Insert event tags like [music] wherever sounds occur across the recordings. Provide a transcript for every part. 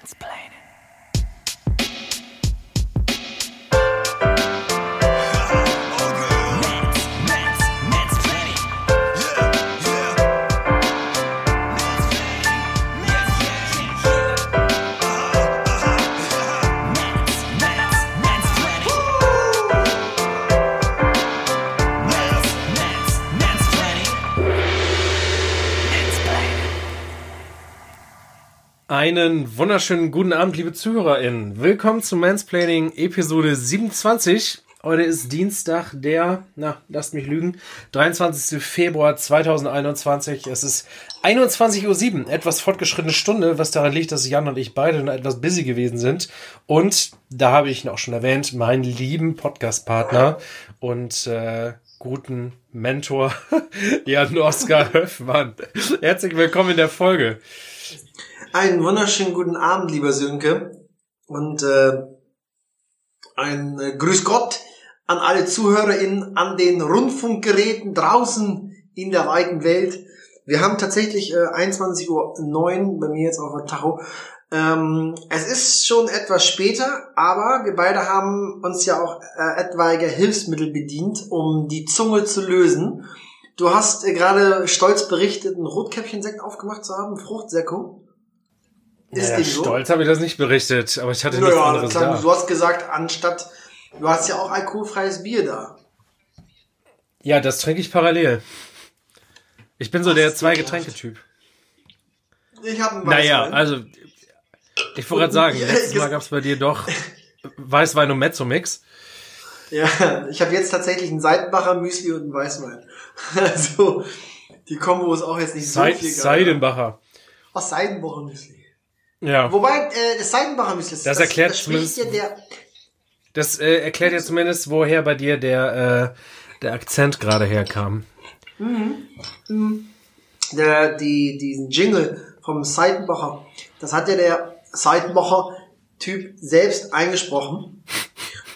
Mansplaining. Einen wunderschönen guten Abend, liebe ZuhörerInnen. Willkommen zu Mansplaining Episode 27. Heute ist Dienstag, der, na, lasst mich lügen, 23. Februar 2021. Es ist 21.07 Uhr, etwas fortgeschrittene Stunde, was daran liegt, dass Jan und ich beide noch etwas busy gewesen sind. Und da habe ich ihn auch schon erwähnt, meinen lieben Podcast-Partner und äh, guten Mentor [laughs] Jan Oskar Höfmann. Herzlich willkommen in der Folge. Einen wunderschönen guten Abend, lieber Sönke. Und äh, ein äh, Grüß Gott an alle ZuhörerInnen an den Rundfunkgeräten draußen in der weiten Welt. Wir haben tatsächlich äh, 21.09 Uhr bei mir jetzt auf der Tacho. Ähm, es ist schon etwas später, aber wir beide haben uns ja auch äh, etwaige Hilfsmittel bedient, um die Zunge zu lösen. Du hast äh, gerade stolz berichtet, einen Rotkäppchensekt aufgemacht zu haben, Fruchtsäckung. Ist naja, so? Stolz habe ich das nicht berichtet, aber ich hatte naja, nichts anderes klar, da. Du hast gesagt, anstatt, du hast ja auch alkoholfreies Bier da. Ja, das trinke ich parallel. Ich bin so Was der Zwei-Getränke-Typ. Ich habe einen Weißwein. Naja, also, ich wollte gerade sagen, [laughs] letztes Mal gab es bei dir doch Weißwein und Mezzo-Mix. Ja, ich habe jetzt tatsächlich einen Seitenbacher Müsli und einen Weißwein. [laughs] Also, die Kombo ist auch jetzt nicht so Seid, viel geil. Seidenbacher. Ach, Seidenbacher Müsli. Ja. Wobei, äh, das Seidenbacher Müsli, das, das erklärt das zumindest, ja der, das äh, erklärt ja zumindest, woher bei dir der, äh, der Akzent gerade herkam. Mhm. mhm. Der, die, diesen Jingle vom Seidenbacher, das hat ja der Seidenbacher Typ selbst eingesprochen.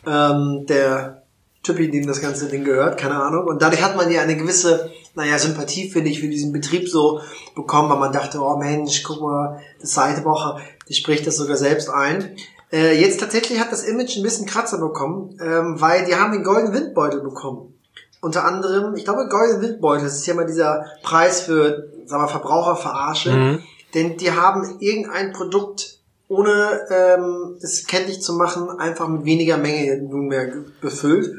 ähm, der Typi, dem das ganze Ding gehört, keine Ahnung. Und dadurch hat man ja eine gewisse, naja, Sympathie, finde ich, für diesen Betrieb so bekommen, weil man dachte, oh Mensch, guck mal, das Seitewoche, die spricht das sogar selbst ein. Äh, jetzt tatsächlich hat das Image ein bisschen Kratzer bekommen, ähm, weil die haben den goldenen Windbeutel bekommen. Unter anderem, ich glaube, goldenen Windbeutel, das ist ja mal dieser Preis für, sagen wir, Verbraucherverarsche. Mhm. Denn die haben irgendein Produkt ohne ähm, es kenntlich zu machen, einfach mit weniger Menge nunmehr befüllt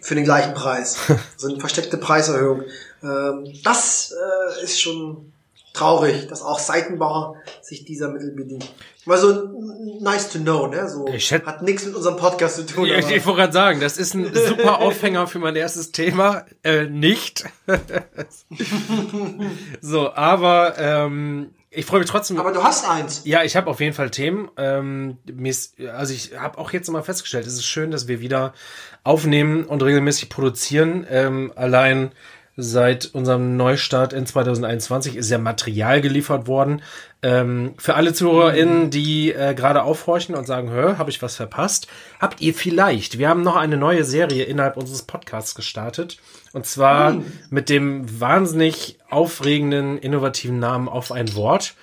für den gleichen Preis. [laughs] Also eine versteckte Preiserhöhung. Ähm, das äh, ist schon traurig, dass auch Seitenbauer sich dieser Mittel bedient. Mal so nice to know, ne? So ich hätte, hat nichts mit unserem Podcast zu tun. Ich, ich, wollte gerade sagen, das ist ein [laughs] super Aufhänger für mein erstes Thema. Äh, nicht. [laughs] so, aber ähm, ich freue mich trotzdem. Aber du hast eins. Ja, ich habe auf jeden Fall Themen. Ähm, also ich habe auch jetzt mal festgestellt, es ist schön, dass wir wieder aufnehmen und regelmäßig produzieren. Ähm, allein seit unserem Neustart in 2021 ist ja Material geliefert worden. Ähm, für alle ZuhörerInnen, die äh, gerade aufhorchen und sagen, hör, habe ich was verpasst, habt ihr vielleicht. Wir haben noch eine neue Serie innerhalb unseres Podcasts gestartet. Und zwar mhm. mit dem wahnsinnig aufregenden, innovativen Namen Auf ein Wort.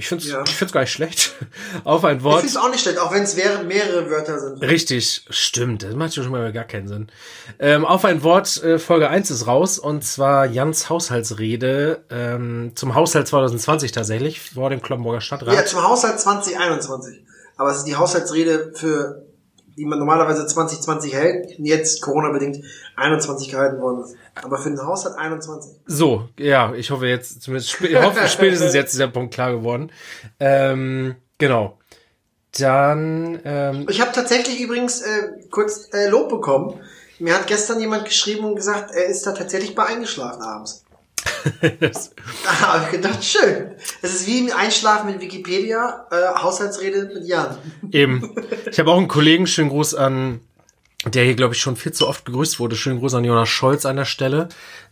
Ich finde es ja. ich find's gar nicht schlecht. [laughs] Auf ein Wort. Ich finde es auch nicht schlecht, auch wenn es mehrere Wörter sind. Richtig, stimmt. Das macht schon mal gar keinen Sinn. Ähm, auf ein Wort, äh, Folge 1 ist raus und zwar Jans Haushaltsrede ähm, zum Haushalt 2020 tatsächlich vor dem Kloppenburger Stadtrat. Ja, zum Haushalt 2021. Aber es ist die Haushaltsrede für die man normalerweise 2020 hält, jetzt Corona-bedingt 21 gehalten worden ist. Aber für den Haushalt 21. So, ja, ich hoffe jetzt, zumindest ich hoffe, spätestens jetzt ist der Punkt klar geworden. Ähm, genau. Dann. Ähm, ich habe tatsächlich übrigens äh, kurz äh, Lob bekommen. Mir hat gestern jemand geschrieben und gesagt, er ist da tatsächlich bei eingeschlafen abends. Da [laughs] habe ich gedacht, schön. Es ist wie im Einschlafen mit Wikipedia, äh, Haushaltsrede mit Jan. Eben. [laughs] Ich habe auch einen Kollegen, schönen Gruß an, der hier, glaube ich, schon viel zu oft gegrüßt wurde. Schönen Gruß an Jonas Scholz an der Stelle.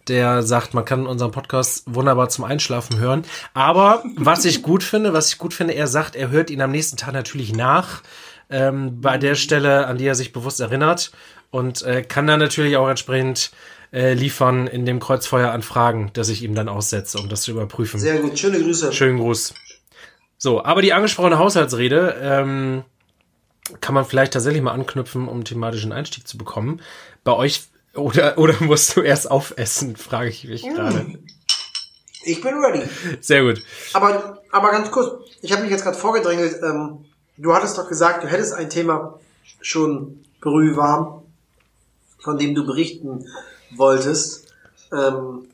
Der sagt, man kann unseren Podcast wunderbar zum Einschlafen hören. Aber was ich gut finde, was ich gut finde, er sagt, er hört ihn am nächsten Tag natürlich nach. Ähm, bei der Stelle, an die er sich bewusst erinnert. Und äh, kann dann natürlich auch entsprechend äh, liefern in dem Kreuzfeuer an Fragen, das ich ihm dann aussetze, um das zu überprüfen. Sehr gut, schöne Grüße. Schönen Gruß. So, aber die angesprochene Haushaltsrede ähm, kann man vielleicht tatsächlich mal anknüpfen, um thematischen Einstieg zu bekommen. Bei euch oder oder [laughs] musst du erst aufessen, frage ich mich gerade. Ich bin ready. Sehr gut. Aber, aber ganz kurz, ich habe mich jetzt gerade vorgedrängelt. Ähm, du hattest doch gesagt, du hättest ein Thema schon brühwarm, von dem du berichten wolltest. Ähm,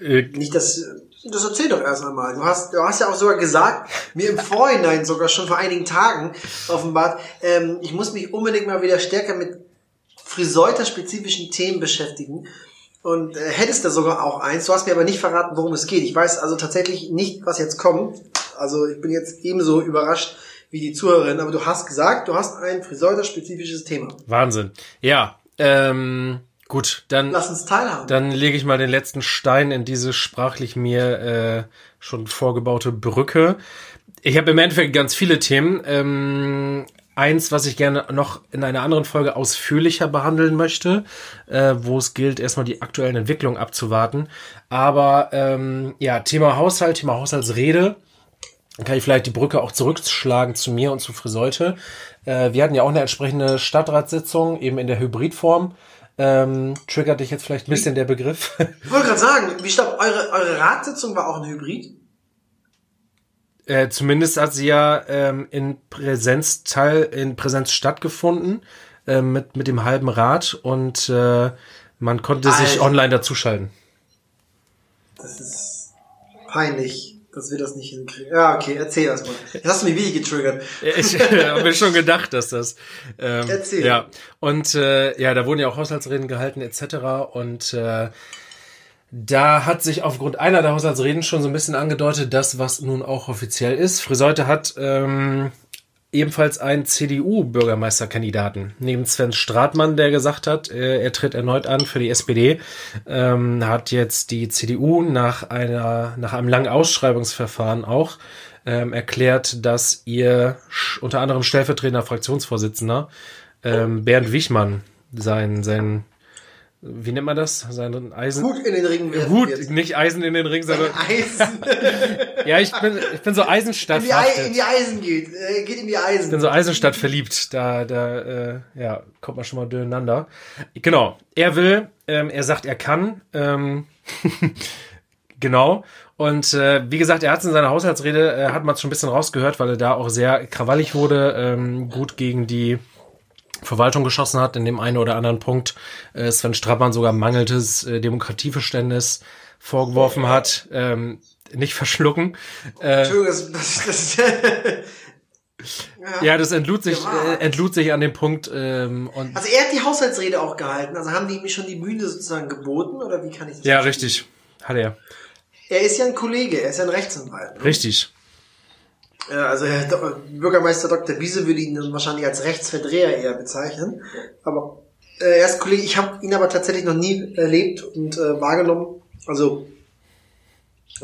Äh, nicht, dass das erzähl doch erst einmal. Du hast, du hast ja auch sogar gesagt, mir im Vorhinein sogar schon vor einigen Tagen offenbart, ähm, ich muss mich unbedingt mal wieder stärker mit Friseuter-spezifischen Themen beschäftigen. Und äh, hättest da sogar auch eins. Du hast mir aber nicht verraten, worum es geht. Ich weiß also tatsächlich nicht, was jetzt kommt. Also ich bin jetzt ebenso überrascht wie die Zuhörerin. Aber du hast gesagt, du hast ein Friseuter-spezifisches Thema. Wahnsinn. Ja, ähm, gut, dann Lass uns teilhaben. Dann lege ich mal den letzten Stein in diese sprachlich mir äh, schon vorgebaute Brücke. Ich habe im Endeffekt ganz viele Themen. Ähm, eins, was ich gerne noch in einer anderen Folge ausführlicher behandeln möchte, äh, wo es gilt, erstmal die aktuellen Entwicklungen abzuwarten. Aber ähm, ja, Thema Haushalt, Thema Haushaltsrede. Dann kann ich vielleicht die Brücke auch zurückschlagen zu mir und zu Friseute. Äh, wir hatten ja auch eine entsprechende Stadtratssitzung, eben in der Hybridform. Ähm, triggert dich jetzt vielleicht ein bisschen der Begriff. Ich wollte gerade sagen, wie stopp, eure, eure Ratssitzung war auch ein Hybrid? Äh, zumindest hat sie ja ähm, in Präsenz teil in Präsenz stattgefunden äh, mit mit dem halben Rad und äh, man konnte sich Alter. online dazuschalten. Das ist peinlich, dass wir das nicht hinkriegen. Ja, okay, erzähl erst mal. Jetzt hast du mich wirklich getriggert. Ich [laughs] habe mir schon gedacht, dass das ähm, Erzähl. ja und äh, ja, da wurden ja auch Haushaltsreden gehalten etc. Und äh, da hat sich aufgrund einer der Haushaltsreden schon so ein bisschen angedeutet, das was nun auch offiziell ist. Friseute hat ähm, ebenfalls einen CDU-Bürgermeisterkandidaten. Neben Sven Stratmann, der gesagt hat, äh, er tritt erneut an für die SPD, ähm, hat jetzt die CDU nach einer, nach einem langen Ausschreibungsverfahren auch ähm, erklärt, dass ihr unter anderem stellvertretender Fraktionsvorsitzender ähm, Bernd Wichmann sein, sein, wie nennt man das? Sein Eisen. Gut in den Ring werfen Hut, jetzt. nicht Eisen in den Ring, sondern Eisen. [laughs] ja, ich bin, ich bin so Eisenstadt in, die Ei, in die Eisen geht. Äh, geht in die Eisen. Ich bin so Eisenstadt verliebt. Da, da, äh, ja, kommt man schon mal durcheinander. Genau. Er will, ähm, er sagt, er kann. Ähm, [laughs] genau. Und äh, wie gesagt, er hat es in seiner Haushaltsrede, äh, hat man es schon ein bisschen rausgehört, weil er da auch sehr krawallig wurde, ähm, gut gegen die Verwaltung geschossen hat, in dem einen oder anderen Punkt äh, Sven Strappmann sogar mangelndes äh, Demokratieverständnis vorgeworfen hat. Ähm, nicht verschlucken. Äh, Entschuldigung, das, das, das [laughs] Ja, das entlud sich, äh, entlud sich an dem Punkt ähm, und Also er hat die Haushaltsrede auch gehalten. Also haben die ihm schon die Bühne sozusagen geboten oder wie kann ich das ja, verstehen? richtig, hat er, Er ist ja ein Kollege, er ist ja ein Rechtsanwalt. ne? richtig, Also Herr Do Bürgermeister Dr. Biese würde ihn dann wahrscheinlich als Rechtsverdreher eher bezeichnen. Aber äh, er ist Kollege, ich habe ihn aber tatsächlich noch nie erlebt und äh, wahrgenommen. Also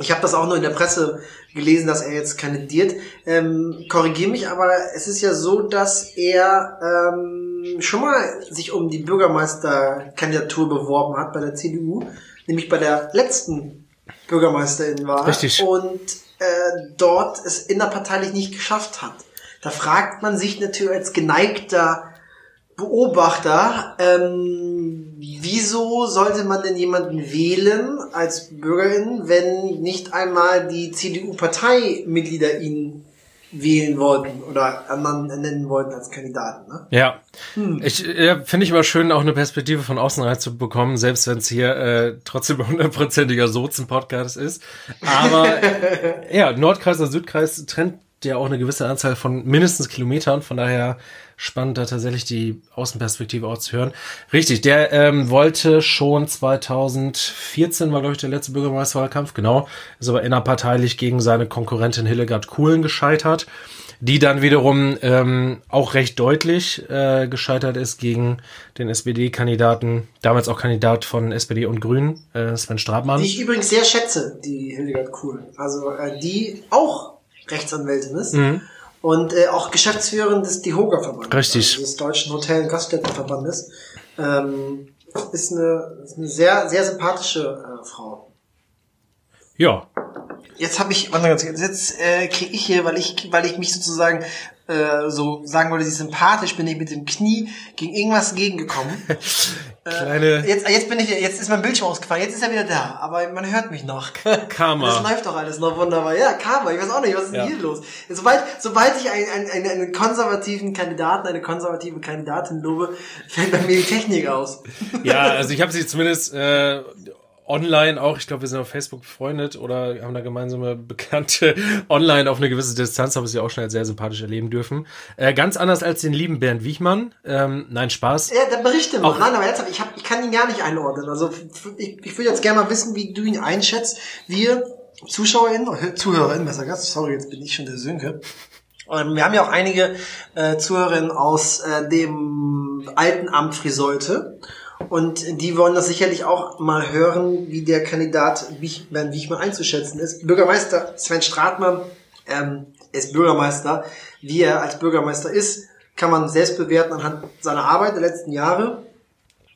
ich habe das auch nur in der Presse gelesen, dass er jetzt kandidiert. Ähm, Korrigiere mich, aber es ist ja so, dass er ähm, schon mal sich um die Bürgermeisterkandidatur beworben hat bei der CDU, nämlich bei der letzten Bürgermeisterinwahl. Richtig. Und äh, dort es innerparteilich nicht geschafft hat. Da fragt man sich natürlich als geneigter Beobachter, ähm, wieso sollte man denn jemanden wählen als Bürgerin, wenn nicht einmal die CDU-Parteimitglieder ihn wählen wollten oder anderen nennen wollten als Kandidaten. Ne? ja. Hm. Ich ja, finde ich immer schön, auch eine Perspektive von außen reinzubekommen, selbst wenn es hier äh, trotzdem ein [laughs] hundertprozentiger Sozen-Podcast ist. Aber [laughs] ja, Nordkreis und Südkreis trennt ja auch eine gewisse Anzahl von mindestens Kilometern, von daher spannend, da tatsächlich die Außenperspektive auch zu hören. Richtig, der ähm, wollte schon 2014, war glaube ich der letzte Bürgermeisterwahlkampf, genau, ist aber innerparteilich gegen seine Konkurrentin Hildegard Kuhlen gescheitert, die dann wiederum ähm, auch recht deutlich äh, gescheitert ist gegen den SPD-Kandidaten, damals auch Kandidat von SPD und Grünen, äh, Sven Strabmann. Die ich übrigens sehr schätze, die Hildegard Kuhl. Also äh, die auch Rechtsanwältin ist Mhm. und äh, auch Geschäftsführerin des DIHOGA-Verbandes. Richtig. Also des Deutschen Hotel- und Gaststättenverbandes. Ähm, ist, eine, ist eine sehr, sehr sympathische äh, Frau. Ja. jetzt habe ich, warte ganz kurz, jetzt äh, kriege ich hier, weil ich, weil ich mich sozusagen äh, so sagen wollte, sie ist sympathisch, bin ich mit dem Knie gegen irgendwas gegengekommen. [laughs] Kleine Äh, jetzt, jetzt bin ich, jetzt ist mein Bildschirm ausgefallen, jetzt ist er wieder da, aber man hört mich noch. [laughs] Karma. Das läuft doch alles noch wunderbar. Ja, Karma, ich weiß auch nicht, was ist denn Ja. hier los? Sobald, sobald ich einen, einen, einen, einen konservativen Kandidaten, eine konservative Kandidatin lobe, fällt bei mir die Technik aus. Ja, also ich habe sie zumindest äh, online auch, ich glaube, wir sind auf Facebook befreundet oder haben da gemeinsame [laughs] Bekannte online auf eine gewisse Distanz, habe sie auch schon als sehr sympathisch erleben dürfen. Äh, ganz anders als den lieben Bernd Wichmann. Ähm, nein, Spaß. Ja, dann berichte mal. Auch- Nein, aber jetzt, ich, hab, ich kann ihn gar nicht einordnen. Also ich, ich würde jetzt gerne mal wissen, wie du ihn einschätzt. Wir ZuschauerInnen, oder ZuhörerInnen, besser gesagt, sorry, jetzt bin ich schon der Sönke. Ähm, Wir haben ja auch einige äh, Zuhörerinnen aus äh, dem alten Amt Friseute. Und die wollen das sicherlich auch mal hören, wie der Kandidat Wich, Bernd Wichmann einzuschätzen ist. Bürgermeister Sven Stratmann ähm, ist Bürgermeister. Wie er als Bürgermeister ist, kann man selbst bewerten anhand seiner Arbeit der letzten Jahre.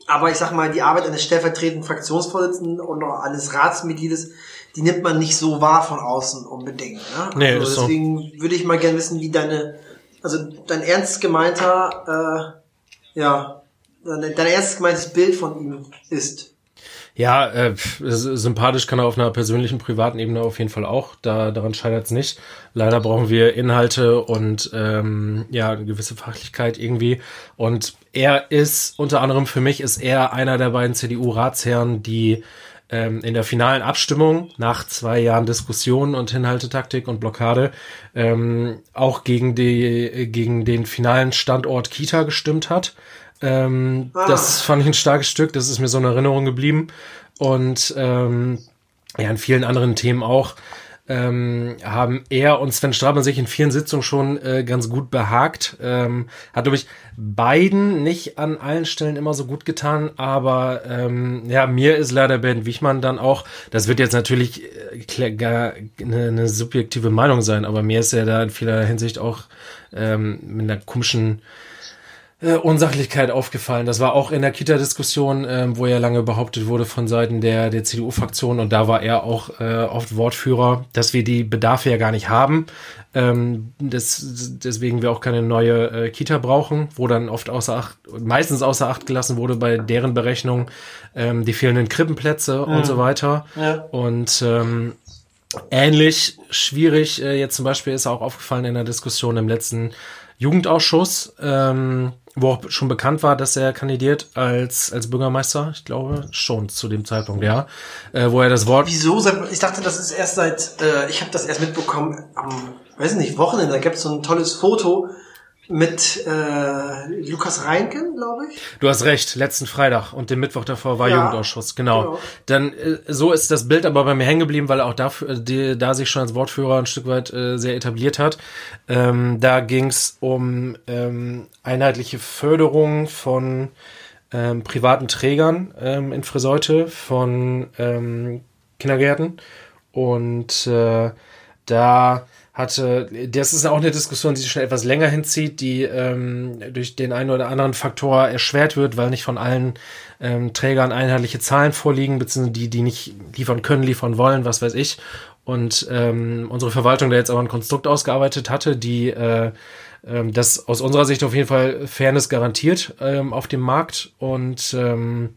Aber ich sag mal, die Arbeit eines stellvertretenden Fraktionsvorsitzenden und auch eines Ratsmitgliedes, die nimmt man nicht so wahr von außen unbedingt. Ne? Nee, also ist so. deswegen würde ich mal gerne wissen, wie deine, also dein ernst gemeinter, äh, ja, dein, ernst gemeintes Bild von ihm ist. Ja, äh, sympathisch kann er auf einer persönlichen, privaten Ebene auf jeden Fall auch. Da daran scheitert es nicht. Leider brauchen wir Inhalte und ähm, ja eine gewisse Fachlichkeit irgendwie. Und er ist unter anderem für mich ist er einer der beiden CDU-Ratsherren, die ähm, in der finalen Abstimmung nach zwei Jahren Diskussion und Hinhaltetaktik und Blockade ähm, auch gegen die gegen den finalen Standort Kita gestimmt hat. Ähm, Ah. Das fand ich ein starkes Stück. Das ist mir so in Erinnerung geblieben. Und ähm, ja, in vielen anderen Themen auch ähm, haben er und Sven Strabmann sich in vielen Sitzungen schon äh, ganz gut behagt. Ähm, hat, glaube ich, beiden nicht an allen Stellen immer so gut getan, aber ähm, ja, mir ist leider Bernd Wichmann dann auch, das wird jetzt natürlich äh, gar eine, eine subjektive Meinung sein, aber mir ist er da in vieler Hinsicht auch ähm, mit einer komischen äh, Unsachlichkeit aufgefallen. Das war auch in der Kita-Diskussion, ähm, wo ja lange behauptet wurde von Seiten der, der CDU-Fraktion und da war er auch äh, oft Wortführer, dass wir die Bedarfe ja gar nicht haben. Ähm, das, deswegen wir auch keine neue äh, Kita brauchen, wo dann oft außer Acht, meistens außer Acht gelassen wurde bei deren Berechnung ähm, die fehlenden Krippenplätze und so weiter. Ja. Und ähm, ähnlich schwierig äh, jetzt zum Beispiel ist auch aufgefallen in der Diskussion im letzten Jugendausschuss, ähm, wo auch schon bekannt war, dass er kandidiert als als Bürgermeister. Ich glaube schon zu dem Zeitpunkt, ja, äh, wo er das Wort Wieso? Ich dachte, das ist erst seit, äh, ich habe das erst mitbekommen am, weiß nicht, Wochenende. Da gab es so ein tolles Foto mit äh, Lukas Reinken, glaube ich. Du hast recht, letzten Freitag und den Mittwoch davor war Ja, Jugendausschuss, genau. genau. Dann äh, so ist das Bild aber bei mir hängen geblieben, weil er auch dafür, äh, die, da sich schon als Wortführer ein Stück weit äh, sehr etabliert hat. Ähm, da ging es um ähm, einheitliche Förderung von ähm, privaten Trägern ähm, in Friseute, von ähm, Kindergärten und äh, da hatte, das ist auch eine Diskussion, die sich schon etwas länger hinzieht, die ähm, durch den einen oder anderen Faktor erschwert wird, weil nicht von allen ähm, Trägern einheitliche Zahlen vorliegen, beziehungsweise die, die nicht liefern können, liefern wollen, was weiß ich. Und ähm, unsere Verwaltung da jetzt aber ein Konstrukt ausgearbeitet hatte, die äh, ähm, das aus unserer Sicht auf jeden Fall Fairness garantiert ähm, auf dem Markt und ähm,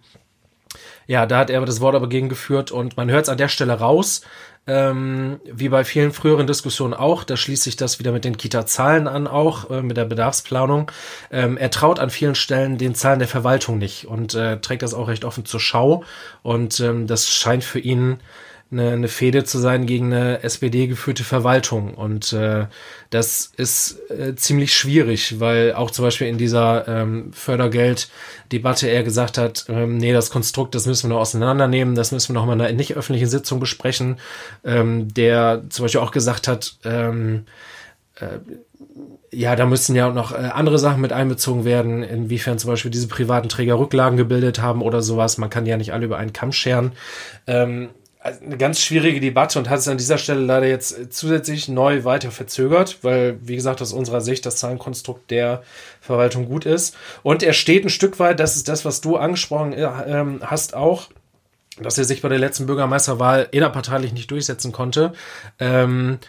ja, da hat er das Wort aber gegengeführt und man hört es an der Stelle raus, ähm, wie bei vielen früheren Diskussionen auch, da schließt sich das wieder mit den Kita-Zahlen an, auch äh, mit der Bedarfsplanung. Ähm, er traut an vielen Stellen den Zahlen der Verwaltung nicht und äh, trägt das auch recht offen zur Schau und ähm, das scheint für ihn eine, eine Fehde zu sein gegen eine SPD-geführte Verwaltung. Und äh, das ist äh, ziemlich schwierig, weil auch zum Beispiel in dieser ähm, Fördergelddebatte er gesagt hat, ähm, nee, das Konstrukt, das müssen wir noch auseinandernehmen, das müssen wir noch mal in einer nicht öffentlichen Sitzung besprechen. Ähm, der zum Beispiel auch gesagt hat, ähm, ja, da müssen ja auch noch äh, andere Sachen mit einbezogen werden, inwiefern zum Beispiel diese privaten Träger Rücklagen gebildet haben oder sowas. Man kann ja nicht alle über einen Kamm scheren. Ähm, eine ganz schwierige Debatte und hat es an dieser Stelle leider jetzt äh, zusätzlich neu weiter verzögert, weil, wie gesagt, aus unserer Sicht das Zahlenkonstrukt der Verwaltung gut ist. Und er steht ein Stück weit, das ist das, was du angesprochen äh, ähm, hast auch, dass er sich bei der letzten Bürgermeisterwahl innerparteilich nicht durchsetzen konnte. Ähm,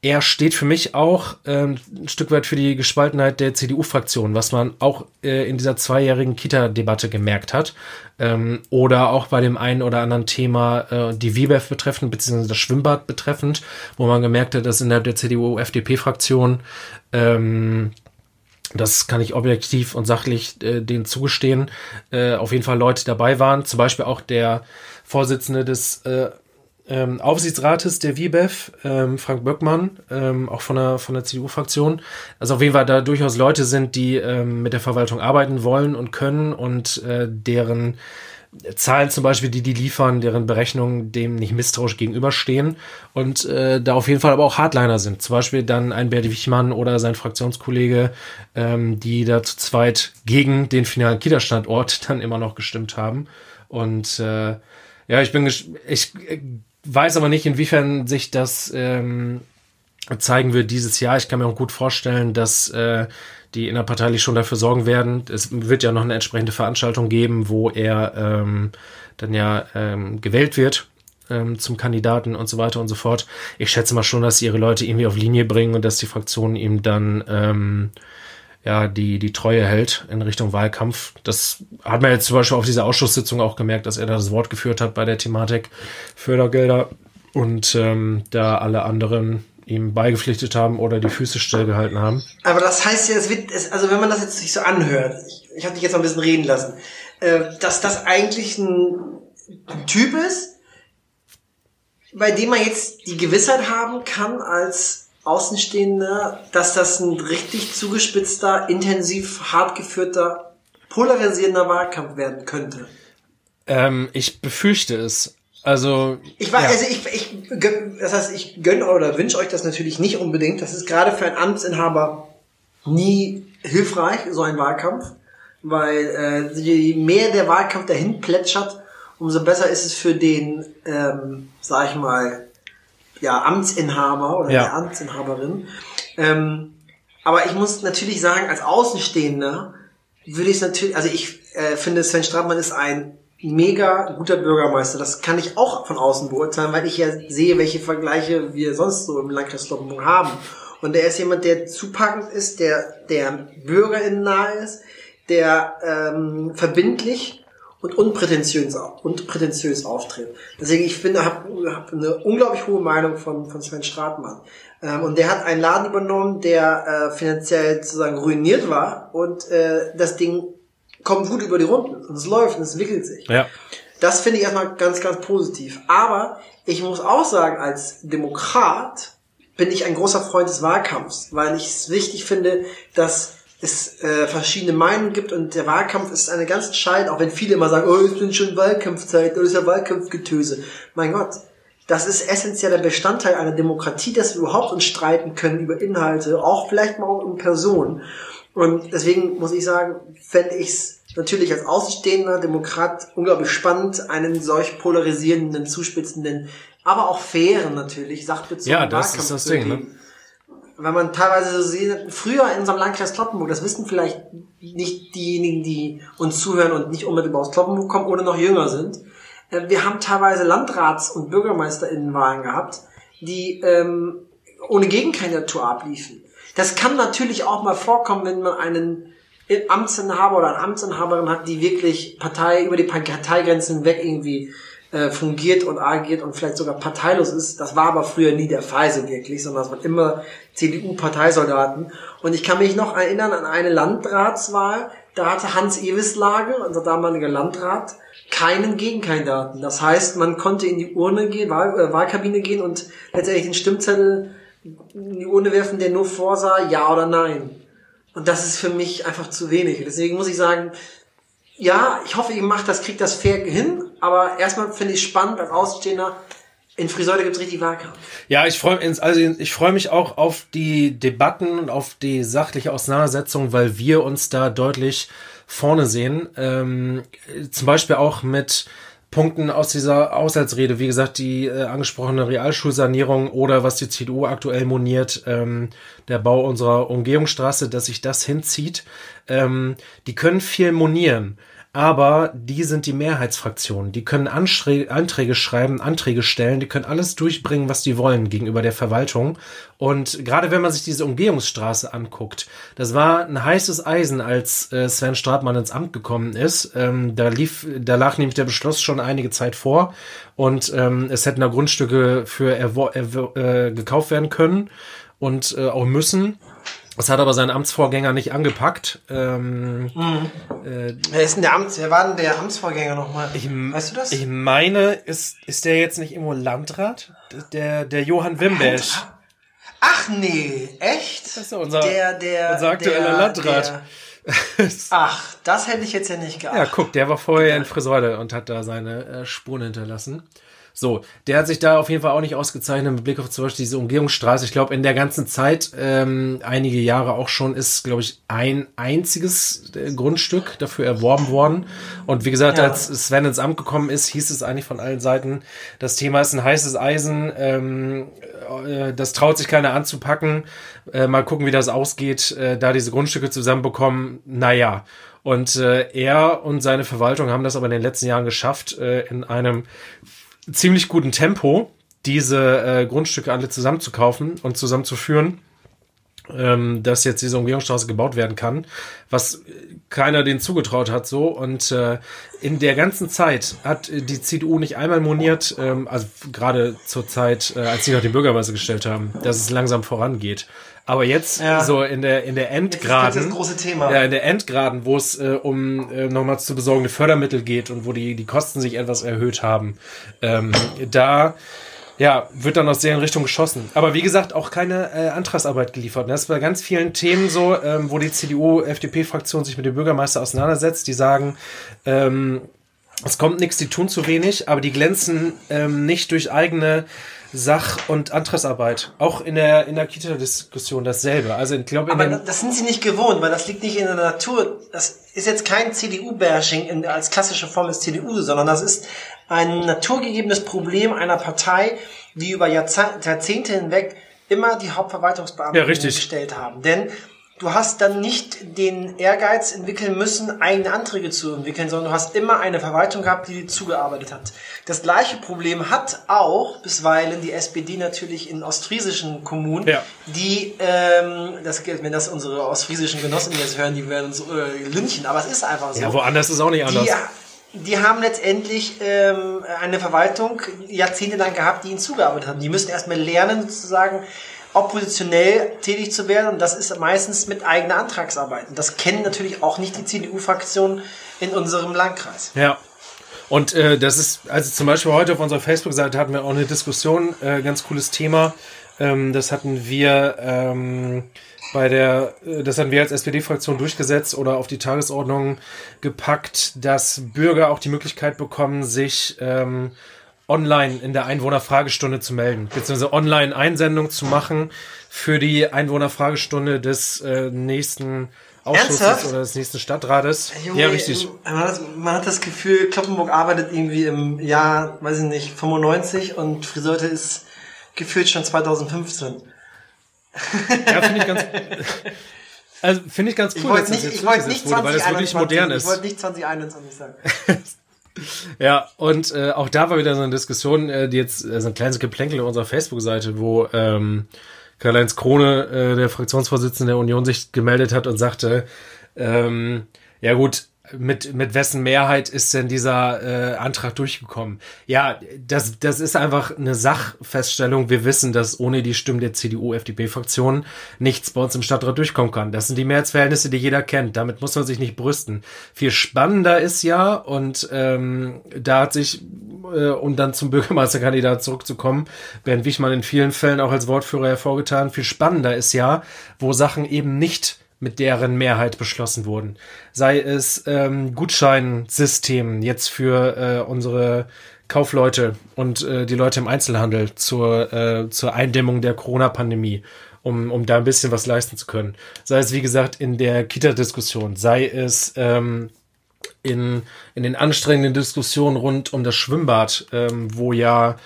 er steht für mich auch ähm, ein Stück weit für die Gespaltenheit der CDU-Fraktion, was man auch äh, in dieser zweijährigen Kita-Debatte gemerkt hat. Ähm, oder auch bei dem einen oder anderen Thema äh, die WIBEF betreffend, beziehungsweise das Schwimmbad betreffend, wo man gemerkt hat, dass innerhalb der CDU-FDP-Fraktion ähm, das kann ich objektiv und sachlich äh, denen zugestehen, äh, auf jeden Fall Leute dabei waren. Zum Beispiel auch der Vorsitzende des äh, ähm, Aufsichtsrates der WIBEF, ähm, Frank Böckmann, ähm, auch von der, von der CDU-Fraktion. Also auf jeden Fall da durchaus Leute sind, die ähm, mit der Verwaltung arbeiten wollen und können und äh, deren Zahlen zum Beispiel, die die liefern, deren Berechnungen dem nicht misstrauisch gegenüberstehen und äh, da auf jeden Fall aber auch Hardliner sind. Zum Beispiel dann ein Bert Wichmann oder sein Fraktionskollege, ähm, die da zu zweit gegen den finalen Kita-Standort [laughs] dann immer noch gestimmt haben. Und äh, ja, ich bin ich äh, weiß aber nicht, inwiefern sich das ähm, zeigen wird dieses Jahr. Ich kann mir auch gut vorstellen, dass äh, die innerparteilich schon dafür sorgen werden. Es wird ja noch eine entsprechende Veranstaltung geben, wo er ähm, dann ja ähm, gewählt wird ähm, zum Kandidaten und so weiter und so fort. Ich schätze mal schon, dass sie ihre Leute irgendwie auf Linie bringen und dass die Fraktion ihm dann ähm, ja, die, die Treue hält in Richtung Wahlkampf. Das hat man jetzt zum Beispiel auf dieser Ausschusssitzung auch gemerkt, dass er da das Wort geführt hat bei der Thematik Fördergelder und ähm, da alle anderen ihm beigepflichtet haben oder die Füße stillgehalten haben. Aber das heißt ja, es wird, es, also wenn man das jetzt sich so anhört, ich, ich habe dich jetzt noch ein bisschen reden lassen, äh, dass das eigentlich ein, ein Typ ist, bei dem man jetzt die Gewissheit haben kann als Außenstehender, dass das ein richtig zugespitzter, intensiv, hart geführter, polarisierender Wahlkampf werden könnte? Ähm, ich befürchte es. Also ich war, ja. also ich, ich, das heißt, ich gönne oder wünsche euch das natürlich nicht unbedingt. Das ist gerade für einen Amtsinhaber nie hilfreich, so ein Wahlkampf, weil äh, je mehr der Wahlkampf dahin plätschert, umso besser ist es für den, ähm, sag ich mal, ja, Amtsinhaber oder ja. der Amtsinhaberin. Ähm, aber ich muss natürlich sagen, als Außenstehender würde ich natürlich, also ich äh, finde, Sven Stratmann ist ein mega guter Bürgermeister. Das kann ich auch von außen beurteilen, weil ich ja sehe, welche Vergleiche wir sonst so im Landkreis Kloppenburg haben. Und er ist jemand, der zupackend ist, der, der BürgerInnen nahe ist, der ähm, verbindlich und unprätentiös, unprätentiös auftritt. Deswegen, ich finde, habe hab eine unglaublich hohe Meinung von, von Sven Stratmann. Ähm, und der hat einen Laden übernommen, der äh, finanziell sozusagen ruiniert war und äh, das Ding kommt gut über die Runden und es läuft und es wickelt sich. Ja. Das finde ich erstmal ganz, ganz positiv. Aber ich muss auch sagen, als Demokrat bin ich ein großer Freund des Wahlkampfs, weil ich es wichtig finde, dass es äh, verschiedene Meinungen gibt und der Wahlkampf ist eine ganz entscheidende, auch wenn viele immer sagen, oh, es ist schon Wahlkampfzeit, das ist ja Wahlkampfgetöse. Mein Gott, das ist essentieller Bestandteil einer Demokratie, dass wir überhaupt uns streiten können über Inhalte, auch vielleicht mal um Personen. Und deswegen muss ich sagen, fände ich es natürlich als außenstehender Demokrat unglaublich spannend, einen solch polarisierenden, zuspitzenden, aber auch fairen natürlich, sachbezogenen Ja, das Wahlkampf ist das Ding, ne? Weil man teilweise so sieht, früher in unserem Landkreis Kloppenburg, das wissen vielleicht nicht diejenigen, die uns zuhören und nicht unmittelbar aus Kloppenburg kommen oder noch jünger sind. Äh, wir haben teilweise Landrats- und Bürgermeisterinnenwahlen gehabt, die ähm, ohne Gegenkandidatur abliefen. Das kann natürlich auch mal vorkommen, wenn man einen Amtsinhaber oder eine Amtsinhaberin hat, die wirklich Partei über die Parteigrenzen weg irgendwie äh, fungiert und agiert und vielleicht sogar parteilos ist. Das war aber früher nie der Fall so wirklich, sondern es waren immer CDU-Parteisoldaten. Und ich kann mich noch erinnern an eine Landratswahl, da hatte Hans Ewislage, unser damaliger Landrat, keinen Gegenkandidaten. Das heißt, man konnte in die Urne gehen, Wahl, äh, Wahlkabine gehen und letztendlich den Stimmzettel in die Urne werfen, der nur vorsah, ja oder nein. Und das ist für mich einfach zu wenig. Deswegen muss ich sagen, ja, ich hoffe, ihr macht das, kriegt das fair hin, aber erstmal finde ich spannend als Außenstehender, in Friseute gibt es richtig Wahlkampf. Ja, ich freue also ich mich auch auf die Debatten und auf die sachliche Auseinandersetzung, weil wir uns da deutlich vorne sehen. Ähm, zum Beispiel auch mit Punkten aus dieser Haushaltsrede, wie gesagt, die äh, angesprochene Realschulsanierung oder was die CDU aktuell moniert, ähm, der Bau unserer Umgehungsstraße, dass sich das hinzieht. Ähm, die können viel monieren aber die sind die Mehrheitsfraktion. Die können Ansträ Anträge schreiben, Anträge stellen, die können alles durchbringen, was die wollen gegenüber der Verwaltung. Und gerade wenn man sich diese Umgehungsstraße anguckt, das war ein heißes Eisen, als äh, Sven Stratmann ins Amt gekommen ist. Ähm, da lief, da lag nämlich der Beschluss schon einige Zeit vor und ähm, es hätten da Grundstücke für äh, gekauft werden können und äh, auch müssen. Das hat aber sein Amtsvorgänger nicht angepackt. Ähm, mhm. äh, wer ist denn der Amts, wer war denn der Amtsvorgänger nochmal? Ich, weißt du das? Ich meine, ist, ist der jetzt nicht irgendwo Landrat? Der, der Johann Wimbesch. Ach nee, echt? Das ist unser, der, der, unser aktueller der, Landrat. Der, ach, das hätte ich jetzt ja nicht geachtet. Ja, guck, der war vorher in Friseure und hat da seine äh, Spuren hinterlassen. So, der hat sich da auf jeden Fall auch nicht ausgezeichnet mit Blick auf zum Beispiel diese Umgehungsstraße. Ich glaube, in der ganzen Zeit, ähm, einige Jahre auch schon, ist, glaube ich, ein einziges äh, Grundstück dafür erworben worden. Und wie gesagt, ja. als Sven ins Amt gekommen ist, hieß es eigentlich von allen Seiten, das Thema ist ein heißes Eisen, ähm, äh, das traut sich keiner anzupacken. Äh, mal gucken, wie das ausgeht, äh, da diese Grundstücke zusammenbekommen. Naja. Und äh, er und seine Verwaltung haben das aber in den letzten Jahren geschafft, äh, in einem ziemlich guten Tempo, diese äh, Grundstücke alle zusammenzukaufen und zusammenzuführen, ähm, dass jetzt diese Umgehungsstraße gebaut werden kann, was keiner denen zugetraut hat so und äh, in der ganzen Zeit hat die CDU nicht einmal moniert, ähm, also gerade zur Zeit, äh, als sie noch den Bürgermeister gestellt haben, dass es langsam vorangeht. Aber jetzt ja. so in der in der Endgraden, das große Thema. Ja, in der Endgraden, wo es äh, um äh, nochmal zu besorgende Fördermittel geht und wo die die Kosten sich etwas erhöht haben, ähm, da ja, wird dann aus deren Richtung geschossen. Aber wie gesagt, auch keine äh, Antragsarbeit geliefert. Das ist bei ganz vielen Themen so, ähm, wo die CDU-FDP-Fraktion sich mit dem Bürgermeister auseinandersetzt. Die sagen, ähm, es kommt nichts, die tun zu wenig, aber die glänzen ähm, nicht durch eigene Sach- und Antragsarbeit. Auch in der, in der Kita-Diskussion dasselbe. Also ich glaube, Aber das sind sie nicht gewohnt, weil das liegt nicht in der Natur. Das ist jetzt kein CDU-Bashing als klassische Form des CDU, sondern das ist ein naturgegebenes Problem einer Partei, die über Jahrzehnte hinweg immer die Hauptverwaltungsbeamten ja, gestellt haben. Denn du hast dann nicht den Ehrgeiz entwickeln müssen, eigene Anträge zu entwickeln, sondern du hast immer eine Verwaltung gehabt, die dir zugearbeitet hat. Das gleiche Problem hat auch bisweilen die SPD natürlich in ostfriesischen Kommunen, ja. die, ähm, das, wenn das unsere ostfriesischen Genossen jetzt hören, die werden uns äh, lynchen, aber es ist einfach so. Ja, woanders ist es auch nicht anders. Die, die haben letztendlich ähm, eine Verwaltung jahrzehntelang gehabt, die ihnen zugearbeitet haben. Die müssen erstmal lernen, sozusagen, oppositionell tätig zu werden und das ist meistens mit eigener Antragsarbeit. Und das kennen natürlich auch nicht die CDU-Fraktion in unserem Landkreis. Ja. Und äh, das ist, also zum Beispiel heute auf unserer Facebook-Seite hatten wir auch eine Diskussion, äh, ganz cooles Thema. Ähm, das hatten wir ähm, bei der, äh, das hatten wir als SPD-Fraktion durchgesetzt oder auf die Tagesordnung gepackt, dass Bürger auch die Möglichkeit bekommen, sich ähm, online in der Einwohnerfragestunde zu melden, beziehungsweise online Einsendung zu machen für die Einwohnerfragestunde des äh, nächsten Ausschusses Ernsthaft? oder des nächsten Stadtrates. Junge, ja, richtig. Man hat, man hat, das Gefühl, Kloppenburg arbeitet irgendwie im Jahr, weiß ich nicht, 95 und Friseute ist gefühlt schon 2015. Ja, finde ich ganz. [laughs] Also finde ich ganz cool, ich dass nicht, das jetzt ich wollte nicht wurde, weil das wirklich modern ist. Ich wollte nicht 2021 sagen. [laughs] Ja, und äh, auch da war wieder so eine Diskussion, äh, die jetzt äh, so ein kleines Geplänkel auf unserer Facebook-Seite, wo ähm, Karl-Heinz Krone, äh, der Fraktionsvorsitzende der Union, sich gemeldet hat und sagte, ähm, ja gut, mit, mit wessen Mehrheit ist denn dieser äh, Antrag durchgekommen? Ja, das, das ist einfach eine Sachfeststellung. Wir wissen, dass ohne die Stimmen der CDU-FDP-Fraktion nichts bei uns im Stadtrat durchkommen kann. Das sind die Mehrheitsverhältnisse, die jeder kennt. Damit muss man sich nicht brüsten. Viel spannender ist ja, und ähm, da hat sich, äh, um dann zum Bürgermeisterkandidat zurückzukommen, Bernd Wichmann in vielen Fällen auch als Wortführer hervorgetan, viel spannender ist ja, wo Sachen eben nicht mit deren Mehrheit beschlossen wurden. Sei es ähm, Gutscheinsystem jetzt für äh, unsere Kaufleute und äh, die Leute im Einzelhandel zur, äh, zur Eindämmung der Corona-Pandemie, um, um da ein bisschen was leisten zu können. Sei es, wie gesagt, in der Kita-Diskussion, sei es ähm, in, in den anstrengenden Diskussionen rund um das Schwimmbad, ähm, wo ja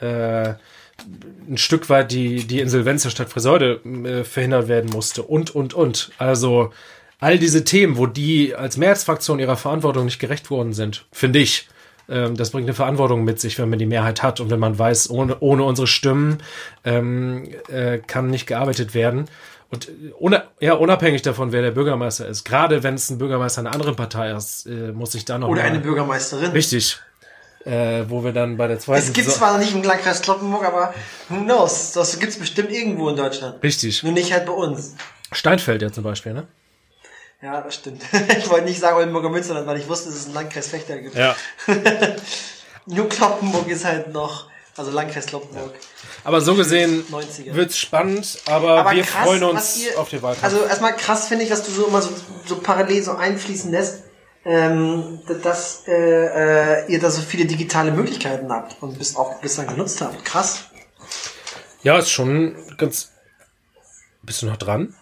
äh, ein Stück weit die, die Insolvenz der Stadt Friseurde äh, verhindert werden musste und, und, und. Also all diese Themen, wo die als Mehrheitsfraktion ihrer Verantwortung nicht gerecht worden sind, finde ich, ähm, das bringt eine Verantwortung mit sich, wenn man die Mehrheit hat und wenn man weiß, ohne, ohne unsere Stimmen ähm, äh, kann nicht gearbeitet werden. Und ohne, ja, unabhängig davon, wer der Bürgermeister ist, gerade wenn es ein Bürgermeister einer anderen Partei ist, äh, muss ich da noch. Oder eine Bürgermeisterin. Richtig. Äh, wo wir dann bei der zweiten. Es gibt zwar noch nicht im Landkreis Kloppenburg, aber who knows? Das gibt's bestimmt irgendwo in Deutschland. Richtig. Nur nicht halt bei uns. Steinfeld ja zum Beispiel, ne? Ja, das stimmt. [laughs] Ich wollte nicht sagen Oldenburger Münsterland, weil ich wusste, dass es einen Landkreis Fechter gibt. Ja. [laughs] Nur Kloppenburg ist halt noch, also Landkreis Kloppenburg. Aber so gesehen 90er. wird's spannend, aber, Aber wir krass, freuen uns ihr- auf die Wahlkampf. Also erstmal krass finde ich, dass du so immer so, so parallel so einfließen lässt, ähm, dass äh, äh, ihr da so viele digitale Möglichkeiten habt und bis auch bislang genutzt habt. Krass. ja, ist schon ganz. Bist du noch dran?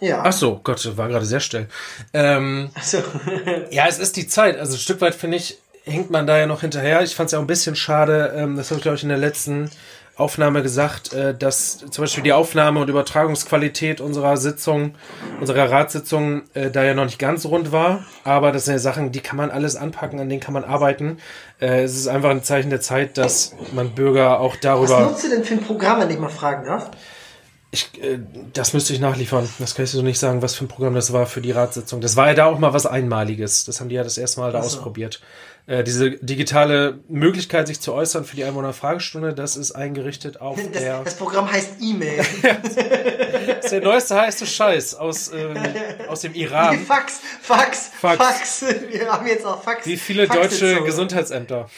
Ja. Ach so, Gott, war gerade sehr still. Ähm, Also, [laughs] Ja, es ist die Zeit. Also ein Stück weit, finde ich, hinkt man da ja noch hinterher. Ich fand es ja auch ein bisschen schade, ähm, das habe ich, glaube ich, in der letzten Aufnahme gesagt, äh, dass zum Beispiel die Aufnahme- und Übertragungsqualität unserer Sitzung, unserer Ratssitzung, äh, da ja noch nicht ganz rund war. Aber das sind ja Sachen, die kann man alles anpacken, an denen kann man arbeiten. Äh, es ist einfach ein Zeichen der Zeit, dass man Bürger auch was darüber... nutzt ihr denn für ein Programm, wenn ich mal fragen darf? Ich, das müsste ich nachliefern. Das kann ich so nicht sagen, was für ein Programm das war für die Ratssitzung. Das war ja da auch mal was Einmaliges. Das haben die ja das erste Mal da Ach so. ausprobiert. Äh, diese digitale Möglichkeit, sich zu äußern für die Einwohner-Fragestunde, das ist eingerichtet auf Das, der. das Programm heißt E-Mail. [laughs] Das ist der neueste heiße Scheiß aus, ähm, aus dem Iran. Fax, Fax, Fax. Fax, Wir haben jetzt auch Fax. Wie viele Faxsitzungen. deutsche Gesundheitsämter.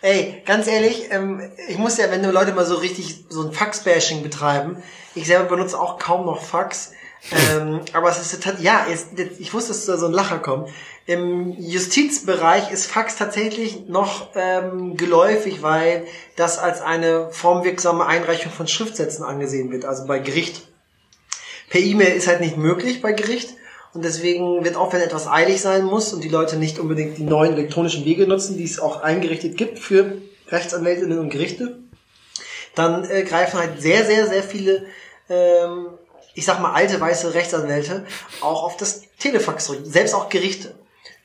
Ey, ganz ehrlich, ähm, ich muss ja, wenn du Leute mal so richtig so ein Fax-Bashing betreiben, ich selber benutze auch kaum noch Fax. ähm, aber es ist tat- ja, es, ich wusste, dass da so ein Lacher kommt. Im Justizbereich ist Fax tatsächlich noch ähm, geläufig, weil das als eine formwirksame Einreichung von Schriftsätzen angesehen wird, also bei Gericht. Per E-Mail ist halt nicht möglich bei Gericht. Und deswegen wird auch, wenn etwas eilig sein muss und die Leute nicht unbedingt die neuen elektronischen Wege nutzen, die es auch eingerichtet gibt für Rechtsanwältinnen und Gerichte, dann äh, greifen halt sehr, sehr, sehr viele, ähm, ich sag mal, alte weiße Rechtsanwälte auch auf das Telefax zurück. Selbst auch Gerichte.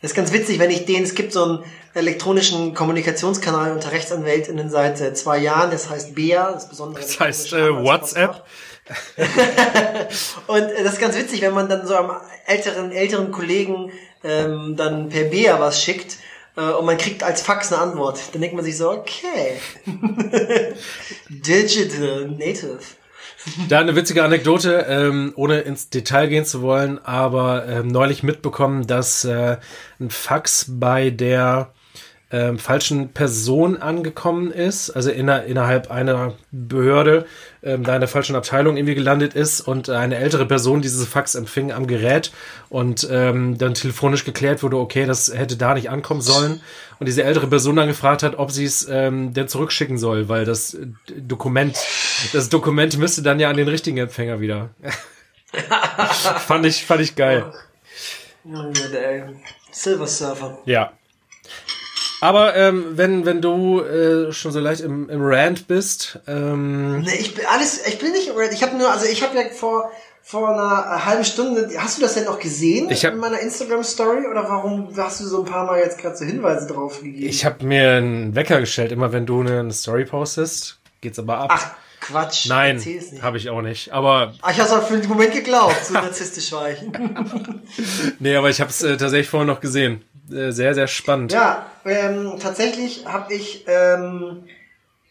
Das ist ganz witzig, wenn ich den, es gibt so einen elektronischen Kommunikationskanal unter Rechtsanwältinnen seit äh, zwei Jahren, das heißt BEA, das besondere Das heißt äh, WhatsApp. [laughs] Und äh, das ist ganz witzig, wenn man dann so einem älteren, älteren Kollegen ähm, dann per BEA was schickt äh, und man kriegt als Fax eine Antwort. Dann denkt man sich so, okay. [laughs] Digital Native. Da eine witzige Anekdote, ähm, ohne ins Detail gehen zu wollen, aber ähm, neulich mitbekommen, dass äh, ein Fax bei der ähm, falschen Person angekommen ist, also inner, innerhalb einer Behörde, ähm, da in der falschen Abteilung irgendwie gelandet ist und eine ältere Person dieses Fax empfing am Gerät und ähm, dann telefonisch geklärt wurde, okay, das hätte da nicht ankommen sollen und diese ältere Person dann gefragt hat, ob sie es ähm, denn zurückschicken soll, weil das äh, Dokument, das Dokument müsste dann ja an den richtigen Empfänger wieder. [laughs] fand ich, fand ich geil. Ja, der Silver Surfer. Ja. Aber ähm, wenn, wenn du äh, schon so leicht im, im Rant bist, ähm, Nee, ich bin alles, ich bin nicht, ich habe nur, also ich habe ja vor vor einer halben Stunde, hast du das denn noch gesehen Ich hab- in meiner Instagram Story oder warum hast du so ein paar Mal jetzt gerade so Hinweise drauf gegeben? ich habe mir einen Wecker gestellt, immer wenn du eine Story postest, geht's aber ab. Ach, Quatsch. Nein, habe ich auch nicht. Aber Ach, ich hab's auch für den Moment geglaubt, so narzisstisch war ich. [laughs] nee, aber ich habe es äh, tatsächlich vorhin noch gesehen. Äh, sehr, sehr spannend. Ja, ähm, tatsächlich habe ich, ähm,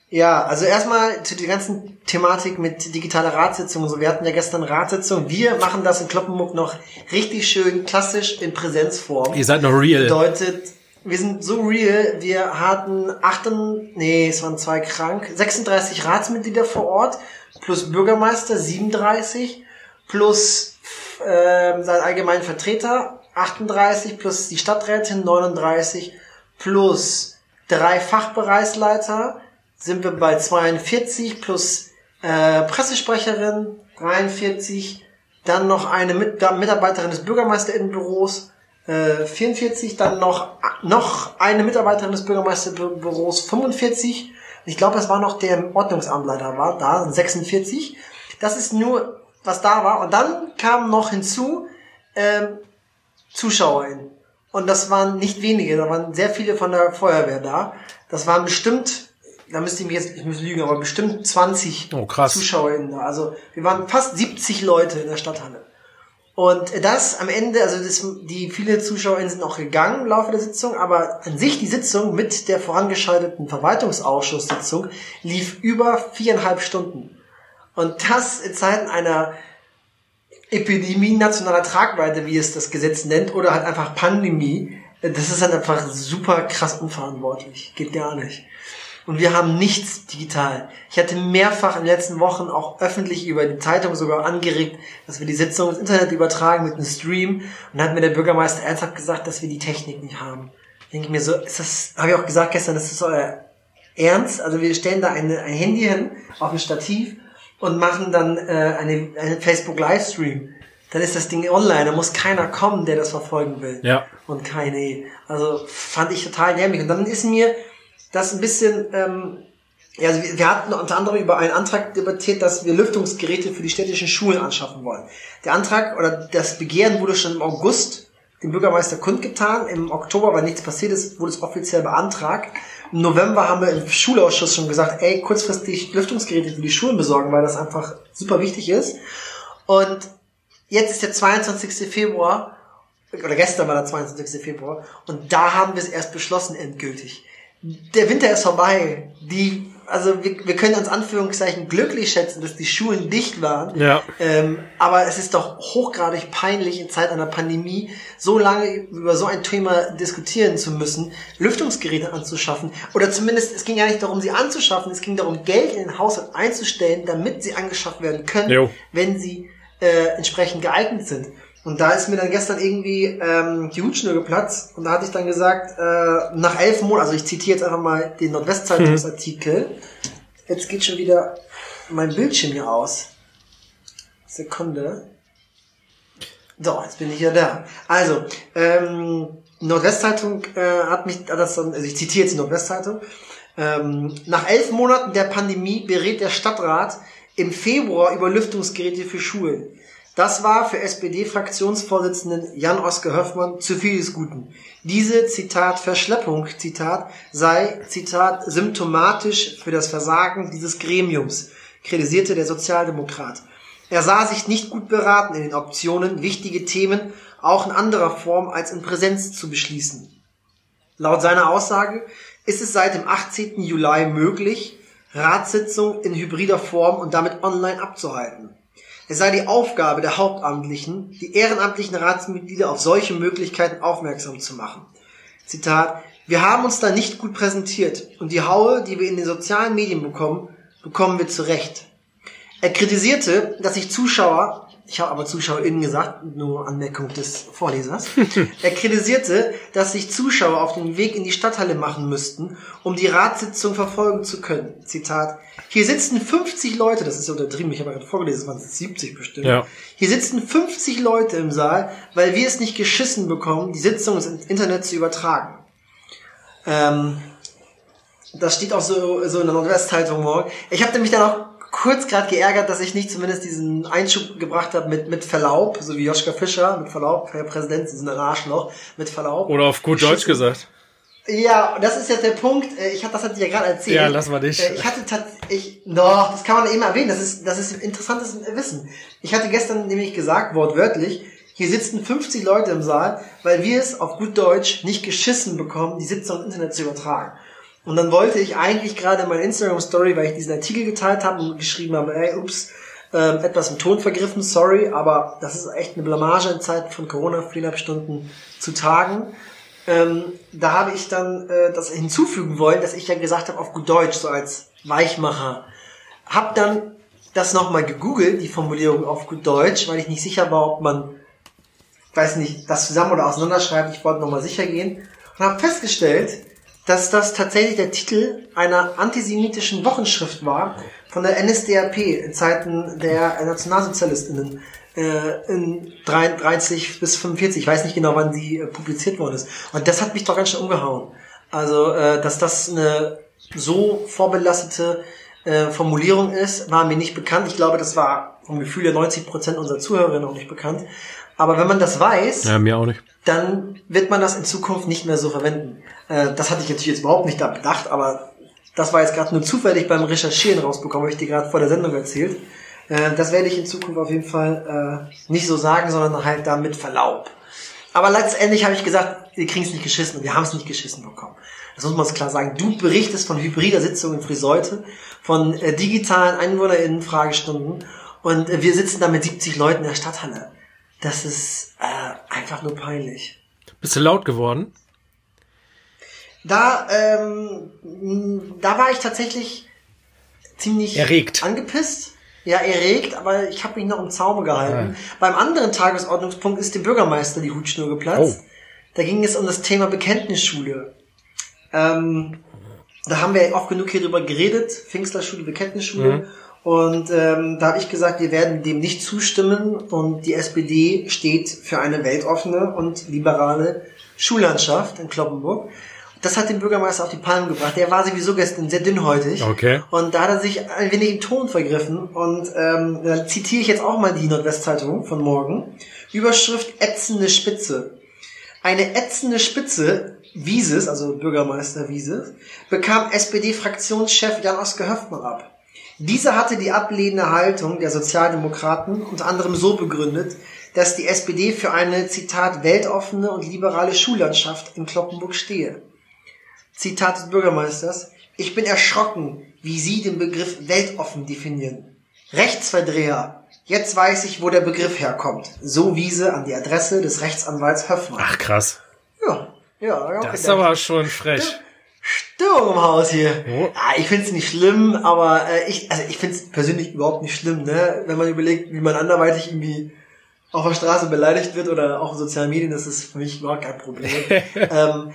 ja, also erstmal zu der ganzen Thematik mit digitaler Ratssitzung so. Wir hatten ja gestern Ratssitzung. Wir machen das in Kloppenburg noch richtig schön klassisch in Präsenzform. Ihr seid noch real. Bedeutet, wir sind so real, wir hatten achten, nee, es waren zwei krank, 36 Ratsmitglieder vor Ort, plus Bürgermeister 37, plus ähm, sein allgemeinen Vertreter 38, plus die Stadträtin 39, plus drei Fachbereichsleiter sind wir bei 42, plus äh, Pressesprecherin 43, dann noch eine Mit Mitarbeiterin des Bürgermeisterinnenbüros äh, 44, dann noch, noch eine Mitarbeiterin des Bürgermeisterbüros 45. Ich glaube, es war noch der Ordnungsamtleiter war da, 46. Das ist nur was da war. Und dann kamen noch hinzu ähm, ZuschauerInnen. Und das waren nicht wenige, da waren sehr viele von der Feuerwehr da. Das waren bestimmt, da müsste ich mich jetzt, ich muss lügen, aber bestimmt 20 Oh. ZuschauerInnen da. Also wir waren fast 70 Leute in der Stadthalle. Und das am Ende, also das, die viele ZuschauerInnen sind auch gegangen im Laufe der Sitzung, aber an sich die Sitzung mit der vorangeschalteten Verwaltungsausschusssitzung lief über viereinhalb Stunden. Und das in Zeiten einer Epidemie nationaler Tragweite, wie es das Gesetz nennt, oder halt einfach Pandemie, das ist halt einfach super krass unverantwortlich. Geht gar nicht. Und wir haben nichts digital. Ich hatte mehrfach in den letzten Wochen auch öffentlich über die Zeitung sogar angeregt, dass wir die Sitzung ins Internet übertragen mit einem Stream. Und dann hat mir der Bürgermeister ernsthaft gesagt, dass wir die Technik nicht haben. Denke ich mir so, ist das, habe ich auch gesagt gestern, das ist euer Ernst? Also wir stellen da eine, ein Handy hin auf ein Stativ und machen dann äh, eine, einen Facebook Livestream. Dann ist das Ding online, da muss keiner kommen, der das verfolgen will. Ja. Und keine. Also fand ich total dämlich. Und dann ist mir das ein bisschen, ähm, ja, also wir, wir hatten unter anderem über einen Antrag debattiert, dass wir Lüftungsgeräte für die städtischen Schulen anschaffen wollen. Der Antrag oder das Begehren wurde schon im August dem Bürgermeister kundgetan. Im Oktober, weil nichts passiert ist, wurde es offiziell beantragt. Im November haben wir im Schulausschuss schon gesagt, ey, kurzfristig Lüftungsgeräte für die Schulen besorgen, weil das einfach super wichtig ist. Und jetzt ist der 22. Februar, oder gestern war der 22. Februar, und da haben wir es erst beschlossen endgültig. Der Winter ist vorbei. Die, also wir, wir können uns Anführungszeichen glücklich schätzen, dass die Schulen dicht waren. Ja. Ähm, aber es ist doch hochgradig peinlich in Zeit einer Pandemie so lange über so ein Thema diskutieren zu müssen, Lüftungsgeräte anzuschaffen. Oder zumindest, es ging ja nicht darum, sie anzuschaffen, es ging darum, Geld in den Haushalt einzustellen, damit sie angeschafft werden können, Jo. wenn sie äh, entsprechend geeignet sind. Und da ist mir dann gestern irgendwie ähm, die Hutschnur geplatzt und da hatte ich dann gesagt, äh, nach elf Monaten, also ich zitiere jetzt einfach mal den Nordwestzeitungsartikel, jetzt geht schon wieder mein Bildschirm hier aus. Sekunde. So, jetzt bin ich ja da. Also, ähm, Nordwestzeitung äh, hat mich hat das dann, also ich zitiere jetzt die Nordwestzeitung. Ähm, nach elf Monaten der Pandemie berät der Stadtrat im Februar über Lüftungsgeräte für Schulen. Das war für SPD-Fraktionsvorsitzenden Jan-Oskar Höfmann zu viel des Guten. Diese, Zitat, Verschleppung, Zitat, sei, Zitat, symptomatisch für das Versagen dieses Gremiums, kritisierte der Sozialdemokrat. Er sah sich nicht gut beraten in den Optionen, wichtige Themen auch in anderer Form als in Präsenz zu beschließen. Laut seiner Aussage ist es seit dem 18. Juli möglich, Ratssitzungen in hybrider Form und damit online abzuhalten. Es sei die Aufgabe der Hauptamtlichen, die ehrenamtlichen Ratsmitglieder auf solche Möglichkeiten aufmerksam zu machen. Zitat, wir haben uns da nicht gut präsentiert und die Haue, die wir in den sozialen Medien bekommen, bekommen wir zurecht. Er kritisierte, dass sich Zuschauer, ich habe aber ZuschauerInnen gesagt, nur Anmerkung des Vorlesers, [laughs] er kritisierte, dass sich Zuschauer auf den Weg in die Stadthalle machen müssten, um die Ratssitzung verfolgen zu können. Zitat, hier sitzen 50 Leute, das ist ja untertrieben, ich habe gerade vorgelesen, es waren 70 bestimmt. Ja. Hier sitzen 50 Leute im Saal, weil wir es nicht geschissen bekommen, die Sitzung ins Internet zu übertragen. Ähm, das steht auch so, so in der Nordwestzeitung morgen. Ich habe nämlich dann auch kurz gerade geärgert, dass ich nicht zumindest diesen Einschub gebracht habe mit, mit Verlaub, so wie Joschka Fischer, mit Verlaub, Herr Präsident, Sie sind ein Arschloch, mit Verlaub. Oder auf gut Deutsch gesagt. Ja, das ist jetzt der Punkt, äh, ich hab, das hatte ich ja gerade erzählt. Ja, lass mal dich. Äh, Ich hatte tatsächlich, doch, das kann man eben erwähnen, das ist, das ist interessantes Wissen. Ich hatte gestern nämlich gesagt, wortwörtlich, hier sitzen 50 Leute im Saal, weil wir es auf gut Deutsch nicht geschissen bekommen, die Sitzung im Internet zu übertragen. Und dann wollte ich eigentlich gerade in Instagram-Story, weil ich diesen Artikel geteilt habe und geschrieben habe, ey, ups, ähm, etwas im Ton vergriffen, sorry, aber das ist echt eine Blamage in Zeiten von Corona, viereinhalb Stunden zu tagen. Ähm, da habe ich dann äh, das hinzufügen wollen, dass ich ja gesagt habe, auf gut Deutsch, so als Weichmacher. Hab dann das nochmal gegoogelt, die Formulierung auf gut Deutsch, weil ich nicht sicher war, ob man, weiß nicht, das zusammen oder auseinanderschreibt. Ich wollte nochmal sicher gehen und habe festgestellt, dass das tatsächlich der Titel einer antisemitischen Wochenschrift war von der NSDAP in Zeiten der Nationalsozialistinnen äh, in 33 bis 45. Ich weiß nicht genau, wann sie äh, publiziert worden ist. Und das hat mich doch ganz schön umgehauen. Also, äh, dass das eine so vorbelastete äh, Formulierung ist, war mir nicht bekannt. Ich glaube, das war vom Gefühl der 90 Prozent unserer Zuhörerinnen auch nicht bekannt. Aber wenn man das weiß, Ja, mir auch nicht. Dann wird man das in Zukunft nicht mehr so verwenden. Äh, das hatte ich natürlich jetzt überhaupt nicht da bedacht, aber das war jetzt gerade nur zufällig beim Recherchieren rausbekommen, habe ich dir gerade vor der Sendung erzählt. Äh, das werde ich in Zukunft auf jeden Fall äh, nicht so sagen, sondern halt da mit Verlaub. Aber letztendlich habe ich gesagt, wir kriegen es nicht geschissen und wir haben es nicht geschissen bekommen. Das muss man uns klar sagen. Du berichtest von hybrider Sitzung in Friseute, von äh, digitalen EinwohnerInnen-Fragestunden und äh, wir sitzen da mit 70 Leuten in der Stadthalle. Das ist äh, einfach nur peinlich. Bist du laut geworden? Da, ähm, da war ich tatsächlich ziemlich Erregt. angepisst. Ja, erregt, aber ich habe mich noch im Zaume gehalten. Beim anderen Tagesordnungspunkt ist dem Bürgermeister die Hutschnur geplatzt. Oh. Da ging es um das Thema Bekenntnisschule. Ähm, da haben wir auch genug hier drüber geredet, Pfingstlerschule, Bekenntnisschule. Und ähm, da habe ich gesagt, wir werden dem nicht zustimmen und die SPD steht für eine weltoffene und liberale Schullandschaft in Kloppenburg. Das hat den Bürgermeister auf die Palme gebracht. Der war sowieso gestern sehr dünnhäutig. Okay. Und da hat er sich ein wenig im Ton vergriffen. Und ähm, dann zitiere ich jetzt auch mal die Nordwestzeitung von morgen. Überschrift ätzende Spitze. Eine ätzende Spitze, Wieses, also Bürgermeister Wieses, bekam SPD-Fraktionschef Jan-Oskar Höfmann ab. Dieser hatte die ablehnende Haltung der Sozialdemokraten unter anderem so begründet, dass die SPD für eine, Zitat, weltoffene und liberale Schullandschaft in Kloppenburg stehe. Zitat des Bürgermeisters. Ich bin erschrocken, wie Sie den Begriff weltoffen definieren. Rechtsverdreher. Jetzt weiß ich, wo der Begriff herkommt. So Wiese an die Adresse des Rechtsanwalts Höffmann. Ach, krass. Ja, ja, ja. Das ist aber schon frech. Stimmung im Haus hier. Ja, ich find's nicht schlimm, aber äh, ich, also ich find's persönlich überhaupt nicht schlimm, ne? Wenn man überlegt, wie man anderweitig irgendwie auf der Straße beleidigt wird oder auch in sozialen Medien, das ist für mich überhaupt kein Problem. [laughs] ähm,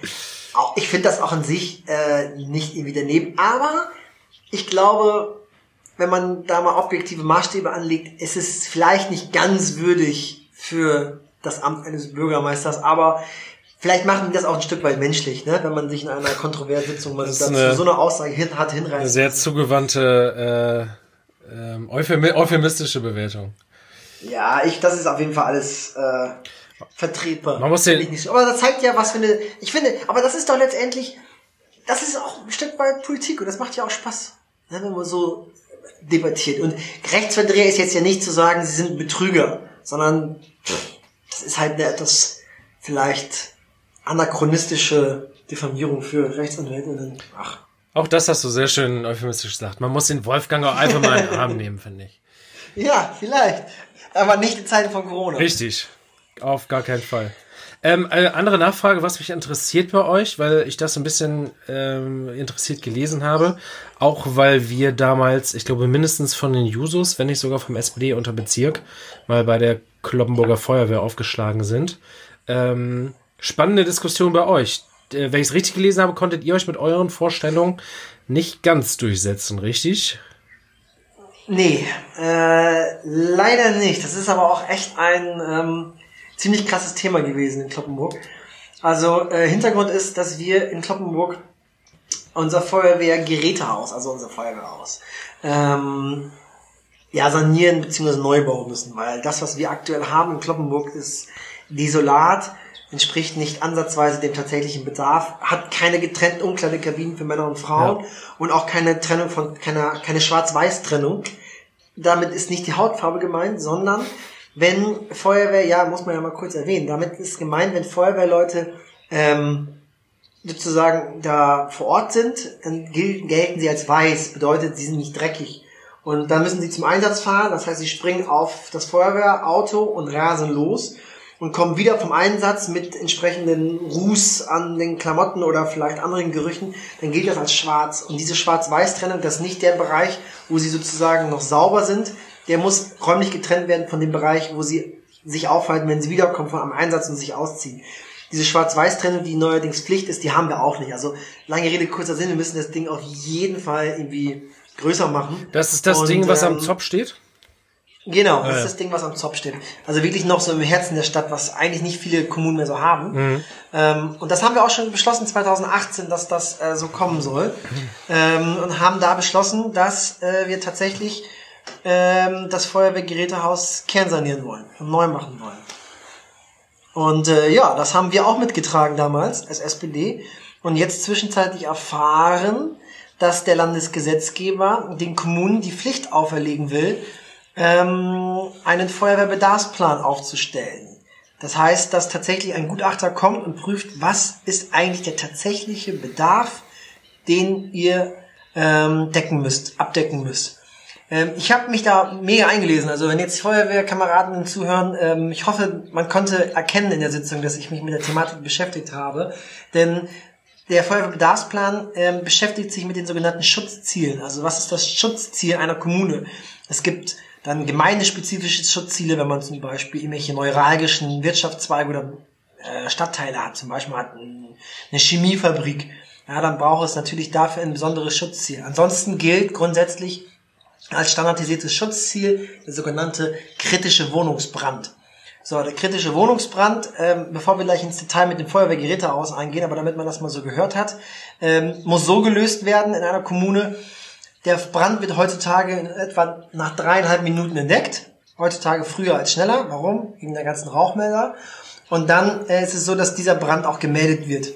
auch, ich finde das auch an sich äh, nicht irgendwie daneben, aber ich glaube, wenn man da mal objektive Maßstäbe anlegt, ist es vielleicht nicht ganz würdig für das Amt eines Bürgermeisters, aber vielleicht machen die das auch ein Stück weit menschlich, ne? wenn man sich in einer kontroversen Sitzung mal dazu eine- so eine Aussage hin, hat Eine hinreißen. sehr zugewandte, äh, ähm, euphemi euphemistische Bewertung. Ja, ich, das ist auf jeden Fall alles äh, vertretbar. Man muss den- ich nicht. Aber das zeigt ja, was für eine. Ich finde, aber das ist doch letztendlich, das ist auch ein Stück weit Politik und das macht ja auch Spaß, ne, wenn man so debattiert. Und Rechtsverdreher ist jetzt ja nicht zu sagen, sie sind Betrüger, sondern das ist halt eine etwas vielleicht anachronistische Diffamierung für Rechtsanwältinnen. Ach. Auch das hast du sehr schön euphemistisch gesagt. Man muss den Wolfgang auch einfach mal in den Arm nehmen, finde ich. Ja, vielleicht. Aber nicht in Zeiten von Corona. Richtig. Auf gar keinen Fall. Ähm, eine andere Nachfrage, was mich interessiert bei euch, weil ich das ein bisschen ähm, interessiert gelesen habe, auch weil wir damals, ich glaube mindestens von den Jusos, wenn nicht sogar vom SPD unter Bezirk, mal bei der Kloppenburger Feuerwehr aufgeschlagen sind. Ähm, spannende Diskussion bei euch. Äh, wenn ich es richtig gelesen habe, konntet ihr euch mit euren Vorstellungen nicht ganz durchsetzen, richtig? Nee, äh, leider nicht. Das ist aber auch echt ein ähm, ziemlich krasses Thema gewesen in Kloppenburg. Also äh, Hintergrund ist, dass wir in Kloppenburg unser Feuerwehrgerätehaus, also unser Feuerwehrhaus, ähm, ja, sanieren bzw. neu bauen müssen, weil das, was wir aktuell haben in Kloppenburg, ist desolat, entspricht nicht ansatzweise dem tatsächlichen Bedarf, hat keine getrennten Umkleidekabinen für Männer und Frauen und auch keine Trennung von, keine, keine Schwarz-Weiß-Trennung. Damit ist nicht die Hautfarbe gemeint, sondern wenn Feuerwehr, ja, muss man ja mal kurz erwähnen, damit ist gemeint, wenn Feuerwehrleute ähm, sozusagen da vor Ort sind, dann gel- gelten sie als weiß, bedeutet, sie sind nicht dreckig. Und dann müssen sie zum Einsatz fahren, das heißt, sie springen auf das Feuerwehrauto und rasen los und kommen wieder vom Einsatz mit entsprechenden Ruß an den Klamotten oder vielleicht anderen Gerüchen, dann gilt das als schwarz. Und diese Schwarz-Weiß-Trennung, das ist nicht der Bereich, wo sie sozusagen noch sauber sind, der muss räumlich getrennt werden von dem Bereich, wo sie sich aufhalten, wenn sie wiederkommen von einem Einsatz und sich ausziehen. Diese Schwarz-Weiß-Trennung, die neuerdings Pflicht ist, die haben wir auch nicht. Also lange Rede, kurzer Sinn, wir müssen das Ding auf jeden Fall irgendwie größer machen. Das ist das Und, Ding, was am ähm, Zopf steht? Genau, das ist das Ding, was am Zopf steht. Also wirklich noch so im Herzen der Stadt, was eigentlich nicht viele Kommunen mehr so haben. Ähm, und das haben wir auch schon beschlossen 2018, dass das äh, so kommen soll. Ähm, und haben da beschlossen, dass äh, wir tatsächlich ähm, das Feuerwehrgerätehaus kernsanieren wollen und neu machen wollen. Und äh, ja, das haben wir auch mitgetragen damals als SPD und jetzt zwischenzeitlich erfahren, dass der Landesgesetzgeber den Kommunen die Pflicht auferlegen will, ähm, einen Feuerwehrbedarfsplan aufzustellen. Das heißt, dass tatsächlich ein Gutachter kommt und prüft, was ist eigentlich der tatsächliche Bedarf, den ihr ähm, decken müsst, abdecken müsst. Ähm, ich habe mich da mega eingelesen. Also wenn jetzt Feuerwehrkameraden zuhören, ähm, ich hoffe, man konnte erkennen in der Sitzung, dass ich mich mit der Thematik beschäftigt habe. Denn der Feuerwehrbedarfsplan ähm, beschäftigt sich mit den sogenannten Schutzzielen. Also was ist das Schutzziel einer Kommune? Es gibt dann gemeindespezifische Schutzziele, wenn man zum Beispiel irgendwelche neuralgischen Wirtschaftszweige oder äh, Stadtteile hat. Zum Beispiel hat eine Chemiefabrik. Ja, dann braucht es natürlich dafür ein besonderes Schutzziel. Ansonsten gilt grundsätzlich als standardisiertes Schutzziel der sogenannte kritische Wohnungsbrand. So, der kritische Wohnungsbrand, ähm, bevor wir gleich ins Detail mit dem Feuerwehrgerätehaus eingehen, aber damit man das mal so gehört hat, ähm, muss so gelöst werden in einer Kommune. Der Brand wird heutzutage in etwa nach dreieinhalb Minuten entdeckt. Heutzutage früher als schneller. Warum? Wegen der ganzen Rauchmelder. Und dann äh, ist es so, dass dieser Brand auch gemeldet wird.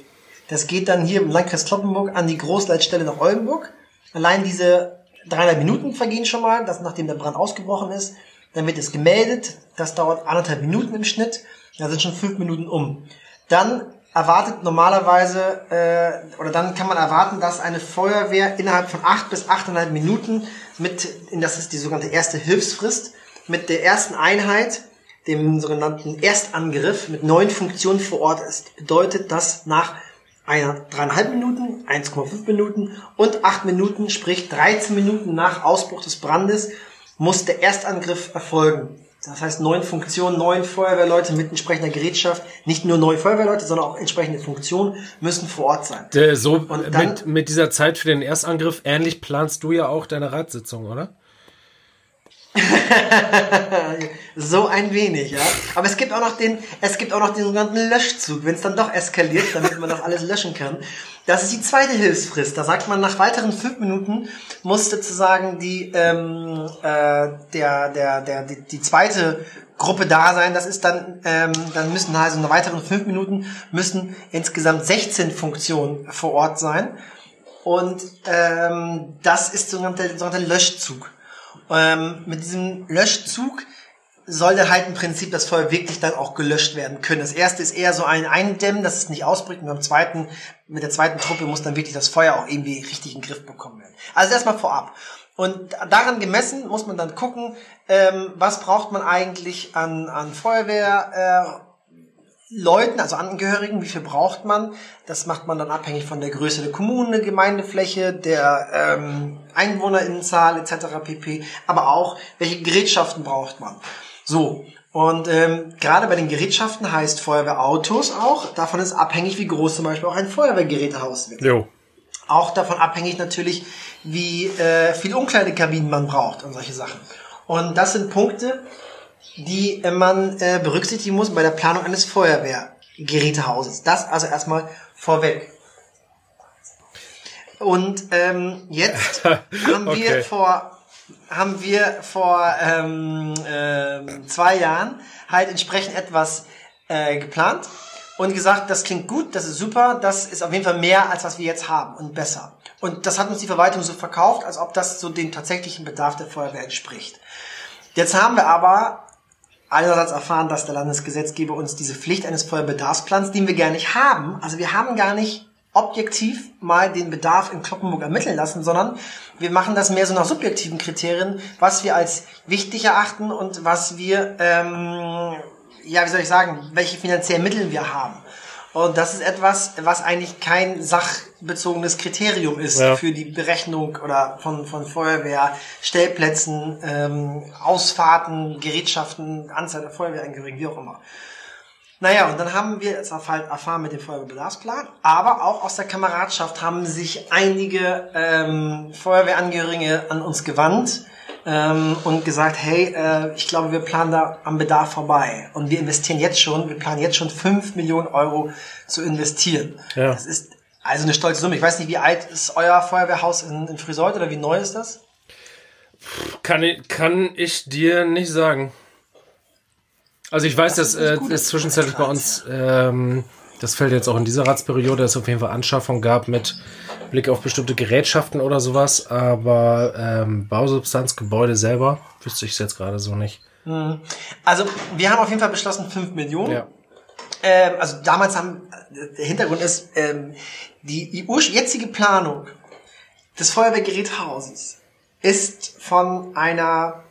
Das geht dann hier im Landkreis Kloppenburg an die Großleitstelle nach Oldenburg. Allein diese dreieinhalb Minuten vergehen schon mal, das nachdem der Brand ausgebrochen ist. Dann wird es gemeldet. Das dauert anderthalb Minuten im Schnitt. Da sind schon fünf Minuten um. Dann erwartet normalerweise, äh, oder dann kann man erwarten, dass eine Feuerwehr innerhalb von acht bis achteinhalb Minuten mit, das ist die sogenannte erste Hilfsfrist, mit der ersten Einheit, dem sogenannten Erstangriff, mit neuen Funktionen vor Ort ist. Bedeutet, dass nach einer dreieinhalb Minuten, 1,5 Minuten und acht Minuten, sprich 13 Minuten nach Ausbruch des Brandes, muss der Erstangriff erfolgen. Das heißt, neun Funktionen, neun Feuerwehrleute mit entsprechender Gerätschaft, nicht nur neun Feuerwehrleute, sondern auch entsprechende Funktionen müssen vor Ort sein. So Und dann, mit, mit dieser Zeit für den Erstangriff, ähnlich planst du ja auch deine Ratssitzung, oder? [laughs] so ein wenig, ja. Aber es gibt auch noch den, es gibt auch noch den sogenannten Löschzug, wenn es dann doch eskaliert, damit man das alles löschen kann. Das ist die zweite Hilfsfrist. Da sagt man, nach weiteren fünf Minuten muss sozusagen die, ähm, äh, der, der, der, die, die zweite Gruppe da sein. Das ist dann, ähm, dann müssen also nach weiteren fünf Minuten müssen insgesamt 16 Funktionen vor Ort sein. Und ähm, das ist sogenannter, sogenannter Löschzug. Ähm, mit diesem Löschzug soll dann halt im Prinzip das Feuer wirklich dann auch gelöscht werden können. Das erste ist eher so ein Eindämmen, dass es nicht ausbricht und beim zweiten, mit der zweiten Truppe muss dann wirklich das Feuer auch irgendwie richtig in den Griff bekommen werden. Also erstmal vorab. Und daran gemessen muss man dann gucken, ähm, was braucht man eigentlich an, an Feuerwehr, äh, Leuten, also Angehörigen, wie viel braucht man? Das macht man dann abhängig von der Größe der Kommune, Gemeindefläche, der ähm, Einwohnerinnenzahl etc. pp. Aber auch, welche Gerätschaften braucht man? So, und ähm, gerade bei den Gerätschaften heißt Feuerwehrautos auch, davon ist abhängig, wie groß zum Beispiel auch ein Feuerwehrgerätehaus wird. Jo. Auch davon abhängig natürlich, wie äh, viel Umkleidekabinen man braucht und solche Sachen. Und das sind Punkte, die man äh, berücksichtigen muss bei der Planung eines Feuerwehrgerätehauses. Das also erstmal vorweg. Und ähm, jetzt [laughs] haben wir okay. vor haben wir vor ähm, äh, zwei Jahren halt entsprechend etwas äh, geplant und gesagt, das klingt gut, das ist super, das ist auf jeden Fall mehr als was wir jetzt haben und besser. Und das hat uns die Verwaltung so verkauft, als ob das so dem tatsächlichen Bedarf der Feuerwehr entspricht. Jetzt haben wir aber einerseits erfahren, dass der Landesgesetzgeber uns diese Pflicht eines Feuerbedarfsplans, den wir gar nicht haben, also wir haben gar nicht objektiv mal den Bedarf in Kloppenburg ermitteln lassen, sondern wir machen das mehr so nach subjektiven Kriterien, was wir als wichtig erachten und was wir, ähm, ja, wie soll ich sagen, welche finanziellen Mittel wir haben. Und das ist etwas, was eigentlich kein sachbezogenes Kriterium ist ja. für die Berechnung oder von, von Feuerwehr, Stellplätzen, ähm, Ausfahrten, Gerätschaften, Anzahl der Feuerwehrangehörigen, wie auch immer. Naja, und dann haben wir es erfahren mit dem Feuerwehrbedarfsplan, aber auch aus der Kameradschaft haben sich einige ähm, Feuerwehrangehörige an uns gewandt ähm, und gesagt, hey, äh, ich glaube, wir planen da am Bedarf vorbei. Und wir investieren jetzt schon, wir planen jetzt schon fünf Millionen Euro zu investieren. Ja. Das ist also eine stolze Summe. Ich weiß nicht, wie alt ist euer Feuerwehrhaus in, in Friseut oder wie neu ist das? Kann ich, kann ich dir nicht sagen. Also ich weiß, dass äh, es zwischenzeitlich bei uns, ähm, das fällt jetzt auch in dieser Ratsperiode, dass es auf jeden Fall Anschaffung gab mit Blick auf bestimmte Gerätschaften oder sowas, aber ähm, Bausubstanz, Gebäude selber, wüsste ich es jetzt gerade so nicht. Also, wir haben auf jeden Fall beschlossen, 5 Millionen. Ja. Ähm, also damals haben, der Hintergrund ist, ähm, die, jetzige Planung des Feuerwehrgeräthauses ist von einer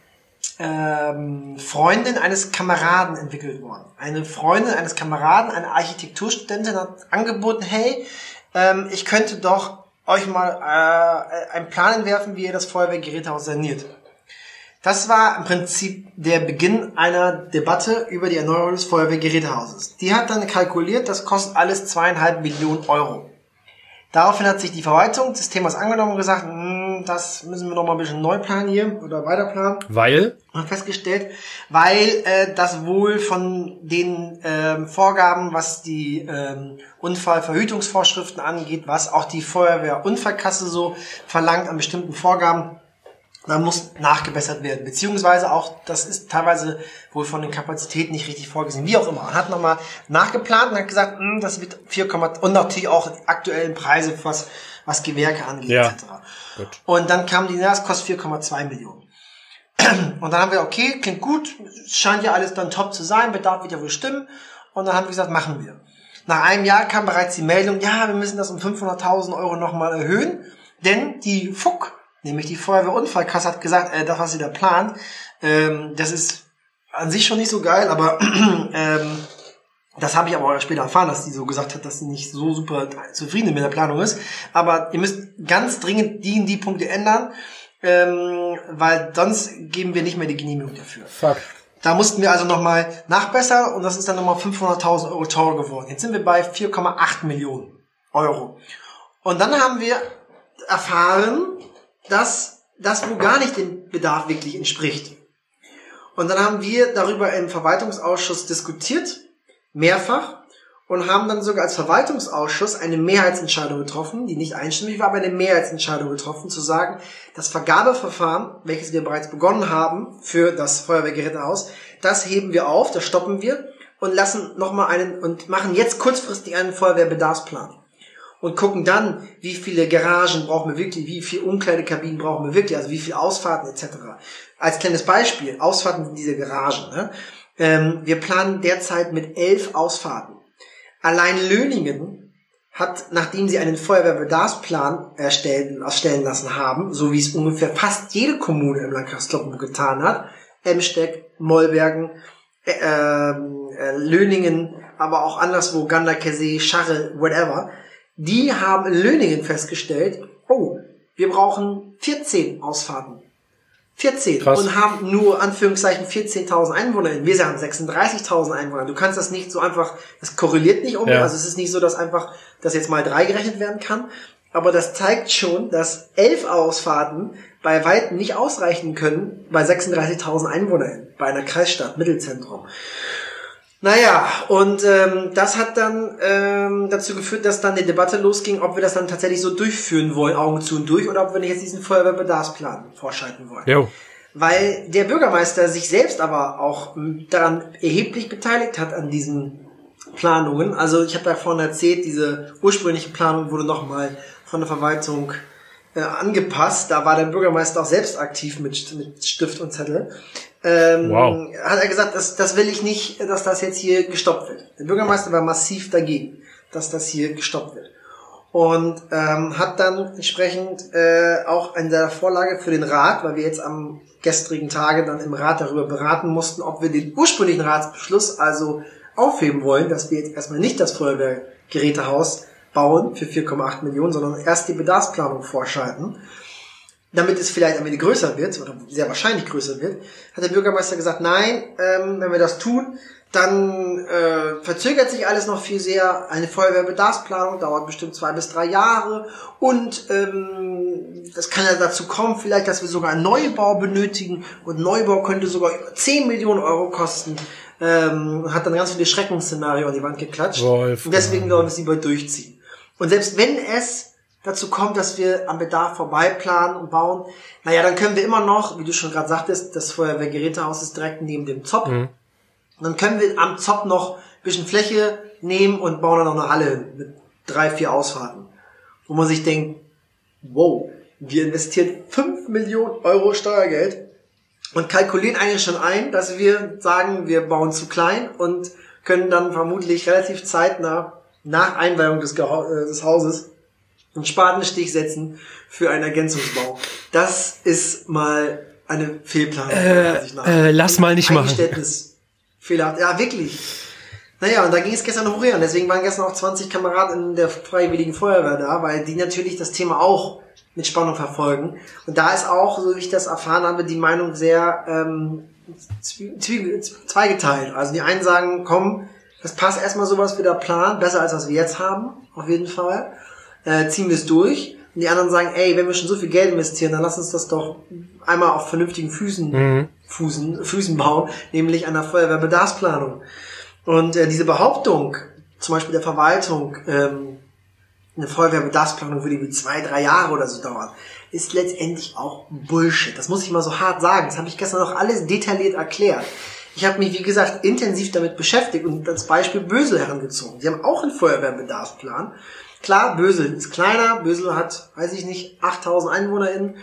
ähm, Freundin eines Kameraden entwickelt worden. Eine Freundin eines Kameraden, eine Architekturstudentin hat angeboten, hey, ähm, ich könnte doch euch mal äh, einen Plan entwerfen, wie ihr das Feuerwehrgerätehaus saniert. Das war im Prinzip der Beginn einer Debatte über die Erneuerung des Feuerwehrgerätehauses. Die hat dann kalkuliert, das kostet alles zweieinhalb Millionen Euro. Daraufhin hat sich die Verwaltung des Themas angenommen und gesagt, "Hm, das müssen wir noch mal ein bisschen neu planen hier oder weiter planen. Weil? Und festgestellt, weil äh, das wohl von den ähm, Vorgaben, was die ähm, Unfallverhütungsvorschriften angeht, was auch die Feuerwehrunfallkasse so verlangt an bestimmten Vorgaben, da muss nachgebessert werden. Beziehungsweise auch, das ist teilweise wohl von den Kapazitäten nicht richtig vorgesehen. Wie auch immer. Man hat nochmal nachgeplant und hat gesagt, hm, das wird 4, und natürlich auch aktuellen Preise, was, was Gewerke angeht, Ja. etc. Gut. Und dann kam die, na, das kostet 4,2 Millionen. [clears throat] Und dann haben wir, okay, klingt gut, scheint ja alles dann top zu sein, Bedarf wird ja wohl stimmen. Und dann haben wir gesagt, machen wir. Nach einem Jahr kam bereits die Meldung, ja, wir müssen das um 500.000 Euro nochmal erhöhen, denn die FUK, nämlich die Feuerwehrunfallkasse, hat gesagt, äh, das, was sie da plant, ähm, das ist an sich schon nicht so geil, aber [clears throat] ähm, das habe ich aber auch später erfahren, dass die so gesagt hat, dass sie nicht so super zufrieden mit der Planung ist. Aber ihr müsst ganz dringend die und die Punkte ändern, ähm, weil sonst geben wir nicht mehr die Genehmigung dafür. Fuck. Da mussten wir also nochmal nachbessern und das ist dann nochmal 500.000 Euro teurer geworden. Jetzt sind wir bei 4,8 Millionen Euro. Und dann haben wir erfahren, dass das wohl gar nicht dem Bedarf wirklich entspricht. Und dann haben wir darüber im Verwaltungsausschuss diskutiert, mehrfach, und haben dann sogar als Verwaltungsausschuss eine Mehrheitsentscheidung getroffen, die nicht einstimmig war, aber eine Mehrheitsentscheidung getroffen, zu sagen, das Vergabeverfahren, welches wir bereits begonnen haben für das Feuerwehrgerätehaus, das heben wir auf, das stoppen wir und lassen nochmal einen und machen jetzt kurzfristig einen Feuerwehrbedarfsplan und gucken dann, wie viele Garagen brauchen wir wirklich, wie viele Umkleidekabinen brauchen wir wirklich, also wie viele Ausfahrten etc. Als kleines Beispiel, Ausfahrten sind diese Garagen. Ne? Ähm, wir planen derzeit mit elf Ausfahrten. Allein Löningen hat, nachdem sie einen Feuerwehrbedarfsplan erstellen, erstellen lassen haben, so wie es ungefähr fast jede Kommune im Landkreis Kloppenburg getan hat, Emsteck, Mollbergen, äh, ähm, äh, Löningen, aber auch anderswo, Ganderkesee, Scharre, whatever, die haben in Löningen festgestellt, oh, wir brauchen 14 Ausfahrten. 14 Krass. und haben nur Anführungszeichen 14.000 Einwohner. Wir haben 36.000 Einwohner. Du kannst das nicht so einfach, das korreliert nicht um. Ja. Also es ist nicht so, dass einfach das jetzt mal drei gerechnet werden kann. Aber das zeigt schon, dass elf Ausfahrten bei weitem nicht ausreichen können bei 36.000 Einwohnern bei einer Kreisstadt, Mittelzentrum. Naja, und ähm, das hat dann ähm, dazu geführt, dass dann die Debatte losging, ob wir das dann tatsächlich so durchführen wollen, Augen zu und durch, oder ob wir nicht jetzt diesen Feuerwehrbedarfsplan vorschalten wollen. Jo. Weil der Bürgermeister sich selbst aber auch daran erheblich beteiligt hat an diesen Planungen. Also ich habe da vorhin erzählt, diese ursprüngliche Planung wurde nochmal von der Verwaltung äh, angepasst. Da war der Bürgermeister auch selbst aktiv mit, mit Stift und Zettel. Ähm, Wow. Hat er gesagt, das, das will ich nicht, dass das jetzt hier gestoppt wird. Der Bürgermeister war massiv dagegen, dass das hier gestoppt wird. Und ähm, hat dann entsprechend äh, auch in der Vorlage für den Rat, weil wir jetzt am gestrigen Tage dann im Rat darüber beraten mussten, ob wir den ursprünglichen Ratsbeschluss also aufheben wollen, dass wir jetzt erstmal nicht das Feuerwehrgerätehaus bauen für 4,8 Millionen, sondern erst die Bedarfsplanung vorschalten, damit es vielleicht am Ende größer wird oder sehr wahrscheinlich größer wird, hat der Bürgermeister gesagt, nein, ähm, wenn wir das tun, dann äh, verzögert sich alles noch viel sehr. Eine Feuerwehrbedarfsplanung dauert bestimmt zwei bis drei Jahre und ähm, das kann ja dazu kommen, vielleicht, dass wir sogar einen Neubau benötigen und Neubau könnte sogar über 10 Millionen Euro kosten. Ähm, hat dann ganz viele Schreckensszenarien an die Wand geklatscht. Wolf. Und deswegen wollen wir es lieber durchziehen. Und selbst wenn es dazu kommt, dass wir am Bedarf vorbei planen und bauen, naja, dann können wir immer noch, wie du schon gerade sagtest, das Feuerwehrgerätehaus ist direkt neben dem Zop. Mhm. Dann können wir am Zop noch ein bisschen Fläche nehmen und bauen dann noch eine Halle mit drei, vier Ausfahrten. Wo man sich denkt, wow, wir investieren fünf Millionen Euro Steuergeld und kalkulieren eigentlich schon ein, dass wir sagen, wir bauen zu klein und können dann vermutlich relativ zeitnah nach Einweihung des, äh, des Hauses einen Spatenstich setzen für einen Ergänzungsbau. Das ist mal eine Fehlplanung. Äh, äh, lass mal nicht machen. Fehler. Ja, wirklich. Naja, und da ging es gestern noch her. Und deswegen waren gestern auch 20 Kameraden in der Freiwilligen Feuerwehr da, weil die natürlich das Thema auch mit Spannung verfolgen. Und da ist auch, so wie ich das erfahren habe, die Meinung sehr ähm, zweigeteilt. Also die einen sagen, komm, das passt erstmal so, was wir da planen, besser als was wir jetzt haben, auf jeden Fall. Äh, ziehen wir es durch. Und die anderen sagen, ey, wenn wir schon so viel Geld investieren, dann lass uns das doch einmal auf vernünftigen Füßen, mhm. Füßen, Füßen bauen, nämlich an der Feuerwehrbedarfsplanung. Und äh, diese Behauptung, zum Beispiel der Verwaltung, ähm, eine Feuerwehrbedarfsplanung würde wie zwei, drei Jahre oder so dauern, ist letztendlich auch Bullshit. Das muss ich mal so hart sagen. Das habe ich gestern noch alles detailliert erklärt. Ich habe mich, wie gesagt, intensiv damit beschäftigt und als Beispiel Bösel herangezogen. Die haben auch einen Feuerwehrbedarfsplan. Klar, Bösel ist kleiner. Bösel hat, weiß ich nicht, 8000 EinwohnerInnen.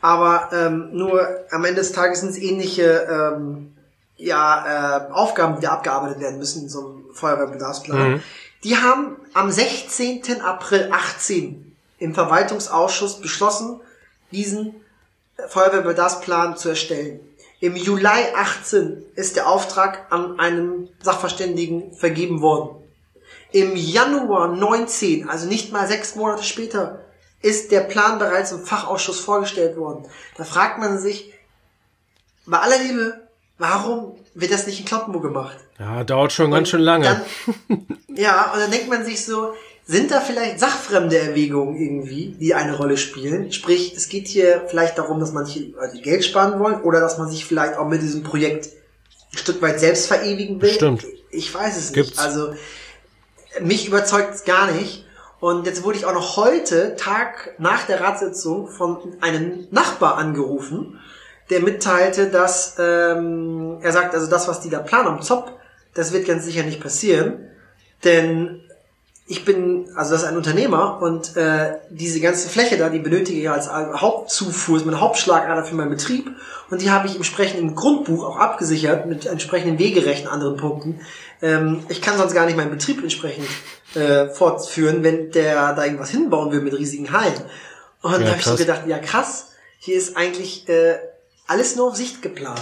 Aber ähm, nur am Ende des Tages sind es ähnliche ähm, ja, äh, Aufgaben, die da abgearbeitet werden müssen in so einem Feuerwehrbedarfsplan. Mhm. Die haben am 16. April 18 im Verwaltungsausschuss beschlossen, diesen Feuerwehrbedarfsplan zu erstellen. Im Juli 18 ist der Auftrag an einen Sachverständigen vergeben worden. Im Januar 19, also nicht mal sechs Monate später, ist der Plan bereits im Fachausschuss vorgestellt worden. Da fragt man sich, bei aller Liebe, warum wird das nicht in Kloppenburg gemacht? Ja, dauert schon und ganz schön lange. Dann, ja, und dann denkt man sich so, sind da vielleicht sachfremde Erwägungen irgendwie, die eine Rolle spielen? Sprich, es geht hier vielleicht darum, dass manche also Geld sparen wollen oder dass man sich vielleicht auch mit diesem Projekt ein Stück weit selbst verewigen will. Stimmt. Ich weiß es Gibt's. nicht. Also mich überzeugt es gar nicht. Und jetzt wurde ich auch noch heute, Tag nach der Ratssitzung, von einem Nachbar angerufen, der mitteilte, dass ähm, er sagt, also das, was die da planen am Zop, das wird ganz sicher nicht passieren, denn ich bin, also das ist ein Unternehmer und äh, diese ganze Fläche da, die benötige ich als Hauptzufuhr, ist mein Hauptschlagader für meinen Betrieb und die habe ich entsprechend im Grundbuch auch abgesichert mit entsprechenden Wegerechten anderen Punkten. Ähm, ich kann sonst gar nicht meinen Betrieb entsprechend äh, fortführen, wenn der da irgendwas hinbauen will mit riesigen Hallen. Und ja, da habe ich so gedacht, ja krass, hier ist eigentlich äh, alles nur auf Sicht geplant.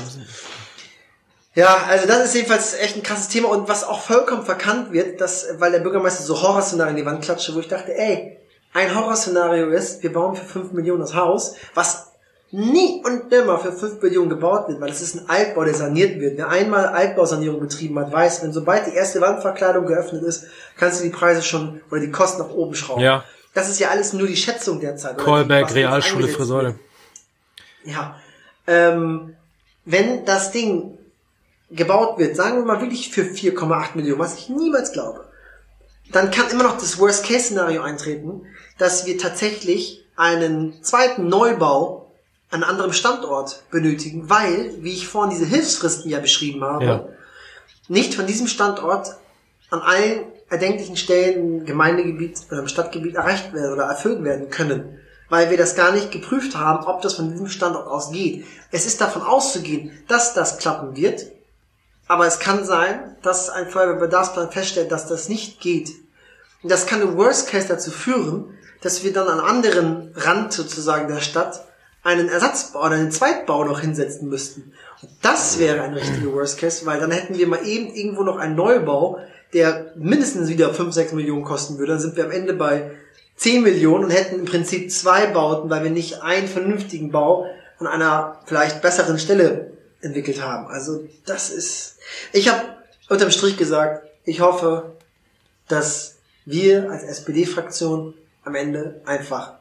Ja, also das ist jedenfalls echt ein krasses Thema und was auch vollkommen verkannt wird, dass, weil der Bürgermeister so Horrorszenarien in die Wand klatscht, wo ich dachte, ey, ein Horrorszenario ist, wir bauen für 5 Millionen das Haus, was nie und nimmer für 5 Millionen gebaut wird, weil es ist ein Altbau, der saniert wird. Wer einmal Altbausanierung betrieben hat, weiß, wenn sobald die erste Wandverkleidung geöffnet ist, kannst du die Preise schon oder die Kosten nach oben schrauben. Ja. Das ist ja alles nur die Schätzung derzeit. Kolberg, Realschule, Friseure. Ja. Ähm, wenn das Ding gebaut wird, sagen wir mal wirklich für 4,8 Millionen, was ich niemals glaube, dann kann immer noch das Worst-Case-Szenario eintreten, dass wir tatsächlich einen zweiten Neubau an anderem Standort benötigen, weil, wie ich vorhin diese Hilfsfristen ja beschrieben habe, ja. nicht von diesem Standort an allen erdenklichen Stellen im Gemeindegebiet oder im Stadtgebiet erreicht werden oder erfüllt werden können, weil wir das gar nicht geprüft haben, ob das von diesem Standort aus geht. Es ist davon auszugehen, dass das klappen wird, aber es kann sein, dass ein Feuerwehrbedarfsplan feststellt, dass das nicht geht. Und das kann im Worst Case dazu führen, dass wir dann an anderen Rand sozusagen der Stadt einen Ersatzbau oder einen Zweitbau noch hinsetzen müssten. Und das wäre ein richtiger Worst Case, weil dann hätten wir mal eben irgendwo noch einen Neubau, der mindestens wieder 5, 6 Millionen kosten würde. Dann sind wir am Ende bei 10 Millionen und hätten im Prinzip zwei Bauten, weil wir nicht einen vernünftigen Bau an einer vielleicht besseren Stelle entwickelt haben. Also das ist. Ich habe unterm Strich gesagt, ich hoffe, dass wir als SPD-Fraktion am Ende einfach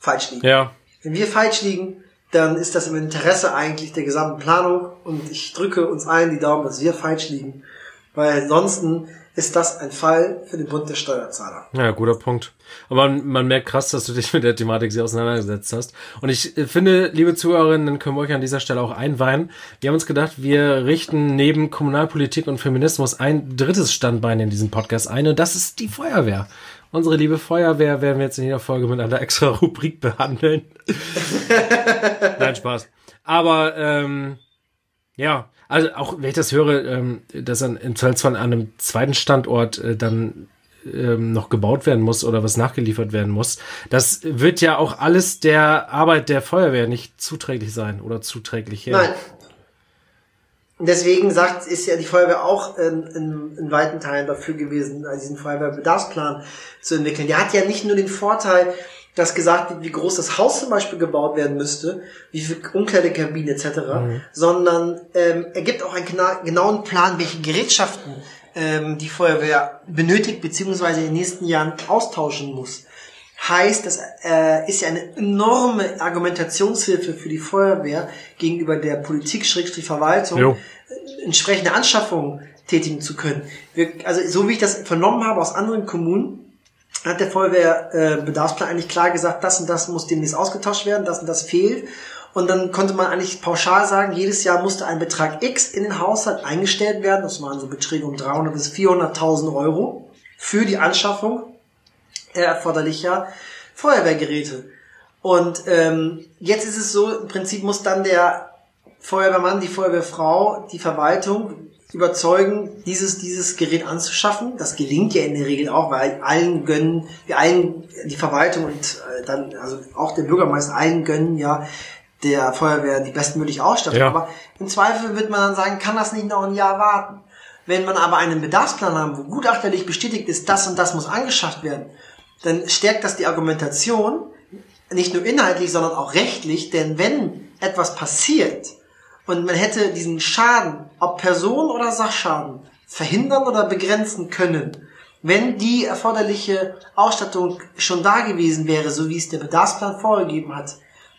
falsch liegen. Ja. Wenn wir falsch liegen, dann ist das im Interesse eigentlich der gesamten Planung und ich drücke uns allen die Daumen, dass wir falsch liegen, weil ansonsten ist das ein Fall für den Bund der Steuerzahler. Ja, guter Punkt. Aber man, man merkt krass, dass du dich mit der Thematik sehr auseinandergesetzt hast. Und ich äh, finde, liebe Zuhörerinnen, dann können wir euch an dieser Stelle auch einweihen. Wir haben uns gedacht, wir richten neben Kommunalpolitik und Feminismus ein drittes Standbein in diesem Podcast ein. Und das ist die Feuerwehr. Unsere liebe Feuerwehr werden wir jetzt in jeder Folge mit einer extra [laughs] Rubrik behandeln. [laughs] Nein, Spaß. Aber ähm, ja, also auch wenn ich das höre, ähm, dass dann im Zweifelsfall an einem zweiten Standort äh, dann ähm, noch gebaut werden muss oder was nachgeliefert werden muss, das wird ja auch alles der Arbeit der Feuerwehr nicht zuträglich sein oder zuträglich her. Nein. Deswegen sagt, ist ja die Feuerwehr auch in, in, in weiten Teilen dafür gewesen, diesen Feuerwehrbedarfsplan zu entwickeln. Der hat ja nicht nur den Vorteil, dass gesagt wird, wie groß das Haus zum Beispiel gebaut werden müsste, wie viel Umkleidekabinen etc., mhm. sondern ähm, er gibt auch einen genauen Plan, welche Gerätschaften ähm, die Feuerwehr benötigt beziehungsweise in den nächsten Jahren austauschen muss. Heißt, das äh, ist ja eine enorme Argumentationshilfe für die Feuerwehr gegenüber der Politik, Schrägstrich Verwaltung, jo. Äh, entsprechende Anschaffungen tätigen zu können. Wir, also so wie ich das vernommen habe aus anderen Kommunen, hat der Feuerwehrbedarfsplan äh, eigentlich klar gesagt, das und das muss demnächst ausgetauscht werden, das und das fehlt. Und dann konnte man eigentlich pauschal sagen, jedes Jahr musste ein Betrag X in den Haushalt eingestellt werden. Das waren so Beträge um 300 bis 400.000 Euro für die Anschaffung erforderlicher Feuerwehrgeräte. Und ähm, jetzt ist es so, im Prinzip muss dann der Feuerwehrmann, die Feuerwehrfrau, die Verwaltung überzeugen, dieses, dieses Gerät anzuschaffen. Das gelingt ja in der Regel auch, weil allen gönnen, wir allen, die Verwaltung und äh, dann, also auch der Bürgermeister allen gönnen ja der Feuerwehr die bestmögliche Ausstattung. Ja. Aber im Zweifel wird man dann sagen, kann das nicht noch ein Jahr warten. Wenn man aber einen Bedarfsplan haben, wo gutachterlich bestätigt ist, das und das muss angeschafft werden, dann stärkt das die Argumentation, nicht nur inhaltlich, sondern auch rechtlich, denn wenn etwas passiert, und man hätte diesen Schaden, ob Person oder Sachschaden, verhindern oder begrenzen können, wenn die erforderliche Ausstattung schon da gewesen wäre, so wie es der Bedarfsplan vorgegeben hat.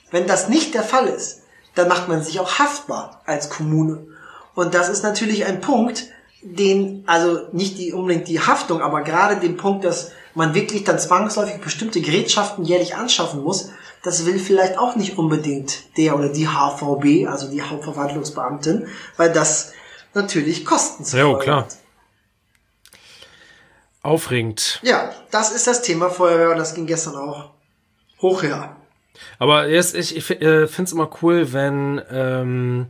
Wenn das nicht der Fall ist, dann macht man sich auch haftbar als Kommune. Und das ist natürlich ein Punkt, den, also nicht die, unbedingt die Haftung, aber gerade den Punkt, dass man wirklich dann zwangsläufig bestimmte Gerätschaften jährlich anschaffen muss, das will vielleicht auch nicht unbedingt der oder die HVB, also die Hauptverwaltungsbeamtin, weil das natürlich Kosten zu Ja, klar. Aufregend. Ja, das ist das Thema Feuerwehr und das ging gestern auch hoch her. Aber jetzt, ich, ich äh, finde es immer cool, wenn ähm,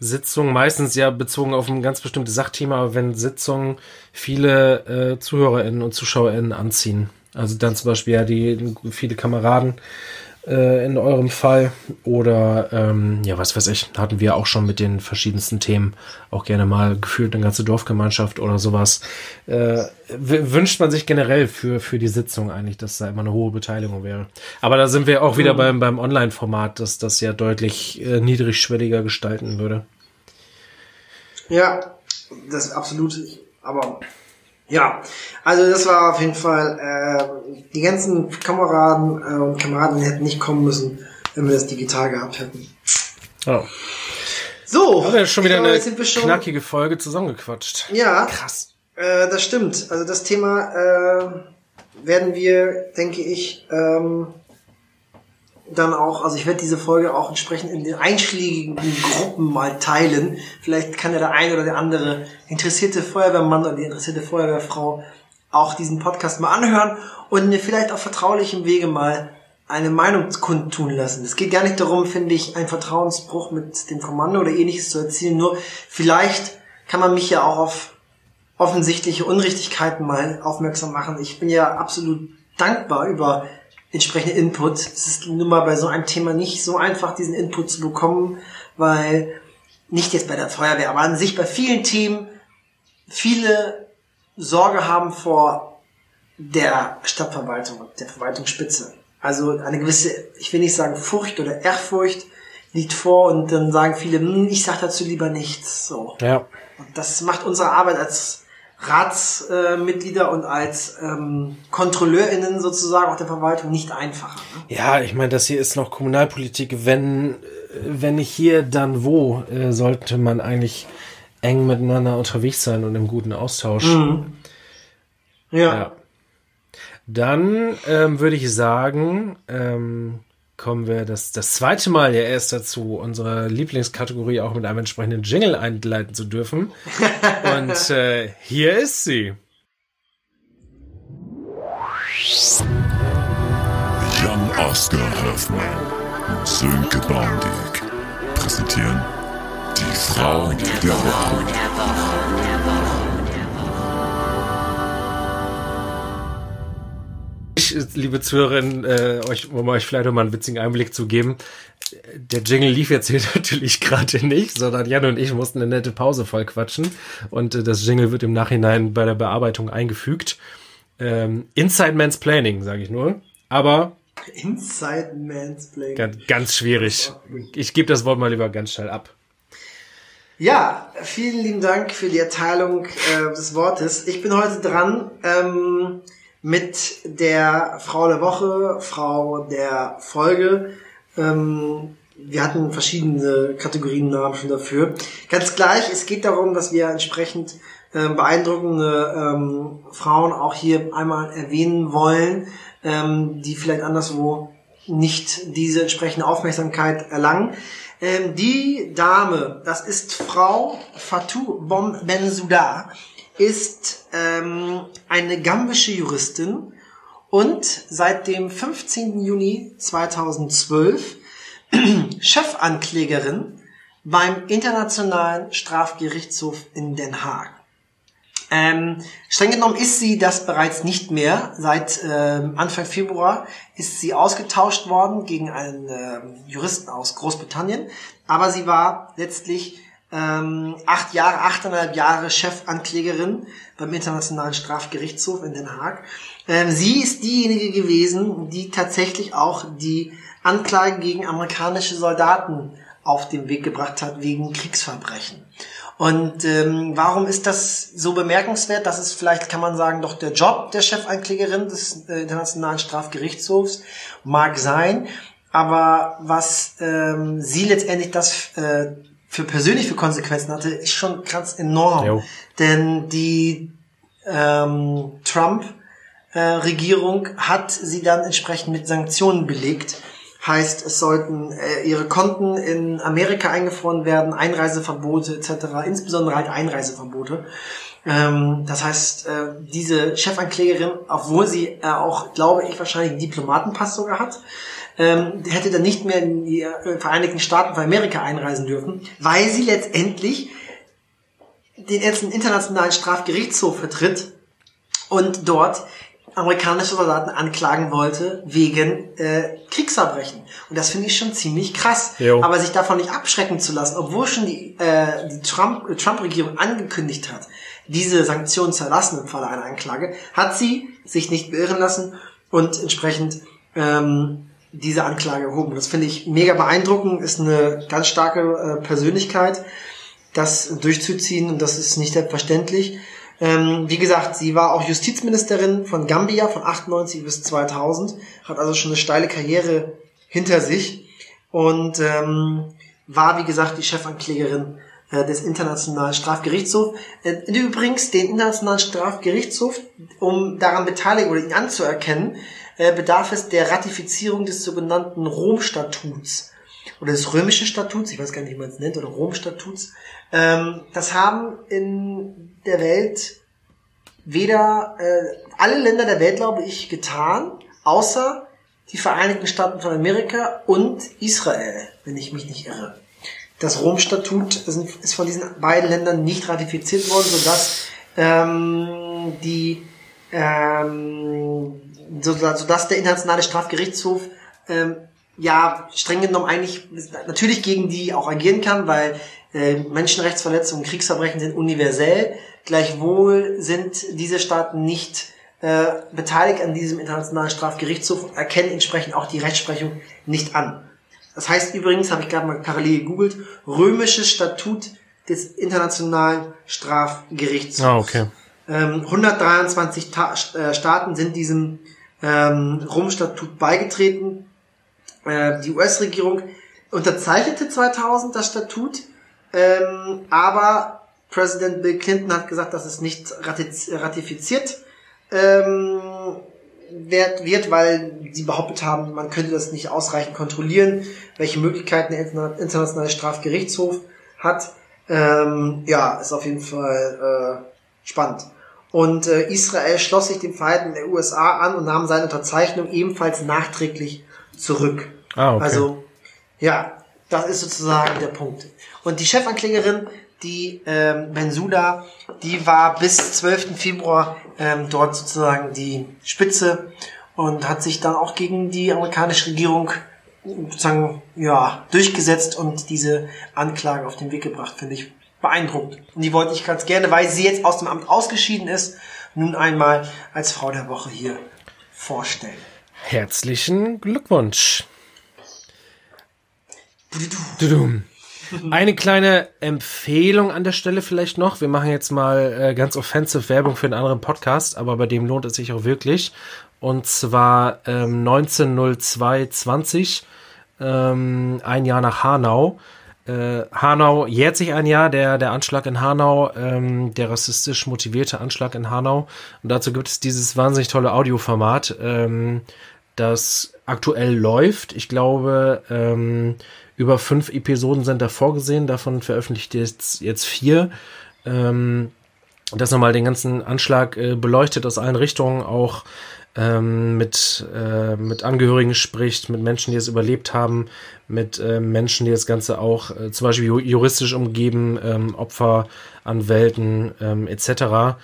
Sitzungen, meistens ja bezogen auf ein ganz bestimmtes Sachthema, aber wenn Sitzungen viele äh, ZuhörerInnen und ZuschauerInnen anziehen. Also dann zum Beispiel ja die viele Kameraden äh, in eurem Fall. Oder ähm, ja, was weiß ich, hatten wir auch schon mit den verschiedensten Themen auch gerne mal gefühlt eine ganze Dorfgemeinschaft oder sowas. Äh, wünscht man sich generell für, für die Sitzung eigentlich, dass da immer eine hohe Beteiligung wäre. Aber da sind wir auch wieder mhm. beim, beim Online-Format, dass das ja deutlich äh, niedrigschwelliger gestalten würde. Ja, das ist absolut, aber ja, also das war auf jeden Fall, äh, die ganzen Kameraden äh, und Kameraden hätten nicht kommen müssen, wenn wir das digital gehabt hätten. Oh. So. Haben wir schon wieder glaube, eine schon, knackige Folge zusammengequatscht. Ja. Krass. Äh, das stimmt. Also das Thema äh, werden wir, denke ich, ähm, dann auch, also ich werde diese Folge auch entsprechend in den einschlägigen Gruppen mal teilen. Vielleicht kann ja der eine oder der andere interessierte Feuerwehrmann oder die interessierte Feuerwehrfrau auch diesen Podcast mal anhören und mir vielleicht auf vertraulichem Wege mal eine Meinung kundtun lassen. Es geht gar nicht darum, finde ich, einen Vertrauensbruch mit dem Kommando oder ähnliches zu erzielen. Nur vielleicht kann man mich ja auch auf offensichtliche Unrichtigkeiten mal aufmerksam machen. Ich bin ja absolut dankbar über entsprechende Input. Es ist nun mal bei so einem Thema nicht so einfach, diesen Input zu bekommen, weil nicht jetzt bei der Feuerwehr, aber an sich bei vielen Themen viele Sorge haben vor der Stadtverwaltung und der Verwaltungsspitze. Also eine gewisse, ich will nicht sagen Furcht oder Ehrfurcht liegt vor und dann sagen viele, hm, ich sag dazu lieber nichts. So. Ja. Und das macht unsere Arbeit als Ratsmitglieder und als ähm, KontrolleurInnen sozusagen auch der Verwaltung nicht einfacher. Ne? Ja, ich meine, das hier ist noch Kommunalpolitik. Wenn, wenn nicht hier, dann wo, äh, sollte man eigentlich eng miteinander unterwegs sein und im guten Austausch. Mhm. Ja. Ja. Dann ähm, würde ich sagen, ähm, kommen wir das, das zweite Mal ja erst dazu, unsere Lieblingskategorie auch mit einem entsprechenden Jingle einleiten zu dürfen. [laughs] Und äh, hier ist sie. Jan Oscar Hoffmann und Sönke Baumdick präsentieren die Frau der Woche. Ich, liebe Zuhörerinnen, äh, euch, um euch vielleicht noch mal einen witzigen Einblick zu geben. Der Jingle lief jetzt hier [laughs] natürlich gerade nicht, sondern Jan und ich mussten eine nette Pause voll quatschen. Und äh, das Jingle wird im Nachhinein bei der Bearbeitung eingefügt. Ähm, Inside Man's Planning, sage ich nur. Aber Inside Mansplaining. ganz, ganz schwierig. Ich gebe das Wort mal lieber ganz schnell ab. Ja, vielen lieben Dank für die Erteilung äh, des Wortes. Ich bin heute dran ähm, mit der Frau der Woche, Frau der Folge. Ähm, wir hatten verschiedene Kategoriennamen schon dafür. Ganz gleich, es geht darum, dass wir entsprechend ähm, beeindruckende ähm, Frauen auch hier einmal erwähnen wollen, ähm, die vielleicht anderswo nicht diese entsprechende Aufmerksamkeit erlangen. Ähm, die Dame, das ist Frau Fatou Bom Bensouda, ist ähm, eine gambische Juristin und seit dem 15. Juni 2012 [clears throat] Chefanklägerin beim Internationalen Strafgerichtshof in Den Haag. Ähm, streng genommen ist sie das bereits nicht mehr. Seit ähm, Anfang Februar ist sie ausgetauscht worden gegen einen ähm, Juristen aus Großbritannien. Aber sie war letztlich ähm, acht Jahre, achteinhalb Jahre Chefanklägerin beim Internationalen Strafgerichtshof in Den Haag. Ähm, sie ist diejenige gewesen, die tatsächlich auch die Anklage gegen amerikanische Soldaten auf den Weg gebracht hat wegen Kriegsverbrechen. Und ähm, warum ist das so bemerkenswert? Das ist vielleicht, kann man sagen, doch der Job der Chefanklägerin des äh, Internationalen Strafgerichtshofs mag sein. Aber was ähm, sie letztendlich das äh, für persönlich für Konsequenzen hatte, ist schon ganz enorm. Jo. Denn die ähm, Trump-Regierung hat sie dann entsprechend mit Sanktionen belegt. Heißt, es sollten äh, ihre Konten in Amerika eingefroren werden, Einreiseverbote etc., insbesondere halt Einreiseverbote. Ähm, das heißt, äh, diese Chefanklägerin, obwohl sie äh, auch, glaube ich, wahrscheinlich einen Diplomatenpass sogar hat, ähm, hätte dann nicht mehr in die äh, Vereinigten Staaten von Amerika einreisen dürfen, weil sie letztendlich den einen internationalen Strafgerichtshof vertritt und dort amerikanische Soldaten anklagen wollte wegen äh, Kriegsverbrechen. Und das finde ich schon ziemlich krass. Jo. Aber sich davon nicht abschrecken zu lassen, obwohl schon die, äh, die Trump- äh, Trump-Regierung angekündigt hat, diese Sanktionen zu erlassen im Falle einer Anklage, hat sie sich nicht beirren lassen und entsprechend ähm, diese Anklage erhoben. Das finde ich mega beeindruckend, ist eine ganz starke äh, Persönlichkeit, das durchzuziehen und das ist nicht selbstverständlich. Ähm, wie gesagt, sie war auch Justizministerin von Gambia von 98 bis 2000, hat also schon eine steile Karriere hinter sich und ähm, war, wie gesagt, die Chefanklägerin äh, des Internationalen Strafgerichtshofs. Äh, übrigens, den Internationalen Strafgerichtshof, um daran beteiligt oder ihn anzuerkennen, äh, bedarf es der Ratifizierung des sogenannten Rom-Statuts oder des römischen Statuts, ich weiß gar nicht, wie man es nennt, oder Rom-Statuts. Ähm, das haben in der Welt weder äh, alle Länder der Welt, glaube ich, getan, außer die Vereinigten Staaten von Amerika und Israel, wenn ich mich nicht irre. Das Rom-Statut ist von diesen beiden Ländern nicht ratifiziert worden, sodass ähm, die ähm, sodass der internationale Strafgerichtshof ähm, ja streng genommen eigentlich natürlich gegen die auch agieren kann, weil äh, Menschenrechtsverletzungen, Kriegsverbrechen sind universell. Gleichwohl sind diese Staaten nicht äh, beteiligt an diesem internationalen Strafgerichtshof und erkennen entsprechend auch die Rechtsprechung nicht an. Das heißt übrigens, habe ich gerade mal parallel gegoogelt, römisches Statut des internationalen Strafgerichtshofs. Ah, okay. Ähm, 123 Ta äh, Staaten sind diesem ähm, Rom-Statut beigetreten. Äh, die US-Regierung unterzeichnete 2000 das Statut, ähm, aber Präsident Bill Clinton hat gesagt, dass es nicht ratifiziert ähm, wird, wird, weil sie behauptet haben, man könnte das nicht ausreichend kontrollieren, welche Möglichkeiten der Interna- internationale Strafgerichtshof hat. Ähm, ja, ist auf jeden Fall äh, spannend. Und äh, Israel schloss sich dem Verhalten der USA an und nahm seine Unterzeichnung ebenfalls nachträglich zurück. Ah, okay. Also, ja, das ist sozusagen der Punkt. Und die Chefanklägerin, die ähm, Bensouda, die war bis 12. Februar ähm, dort sozusagen die Spitze und hat sich dann auch gegen die amerikanische Regierung sozusagen ja durchgesetzt und diese Anklage auf den Weg gebracht, finde ich beeindruckend. Und die wollte ich ganz gerne, weil sie jetzt aus dem Amt ausgeschieden ist, nun einmal als Frau der Woche hier vorstellen. Herzlichen Glückwunsch. Eine kleine Empfehlung an der Stelle vielleicht noch. Wir machen jetzt mal äh, ganz offensive Werbung für einen anderen Podcast, aber bei dem lohnt es sich auch wirklich. Und zwar ähm, 190220, ähm, ein Jahr nach Hanau. Äh, Hanau jährt sich ein Jahr, der, der Anschlag in Hanau, ähm, der rassistisch motivierte Anschlag in Hanau. Und dazu gibt es dieses wahnsinnig tolle Audioformat, ähm, das aktuell läuft. Ich glaube, ähm, über fünf Episoden sind da vorgesehen, davon veröffentlicht jetzt, jetzt vier. Ähm, das nochmal den ganzen Anschlag äh, beleuchtet aus allen Richtungen, auch ähm, mit, äh, mit Angehörigen spricht, mit Menschen, die es überlebt haben, mit äh, Menschen, die das Ganze auch äh, zum Beispiel ju- juristisch umgeben, ähm, Opferanwälten ähm, etc.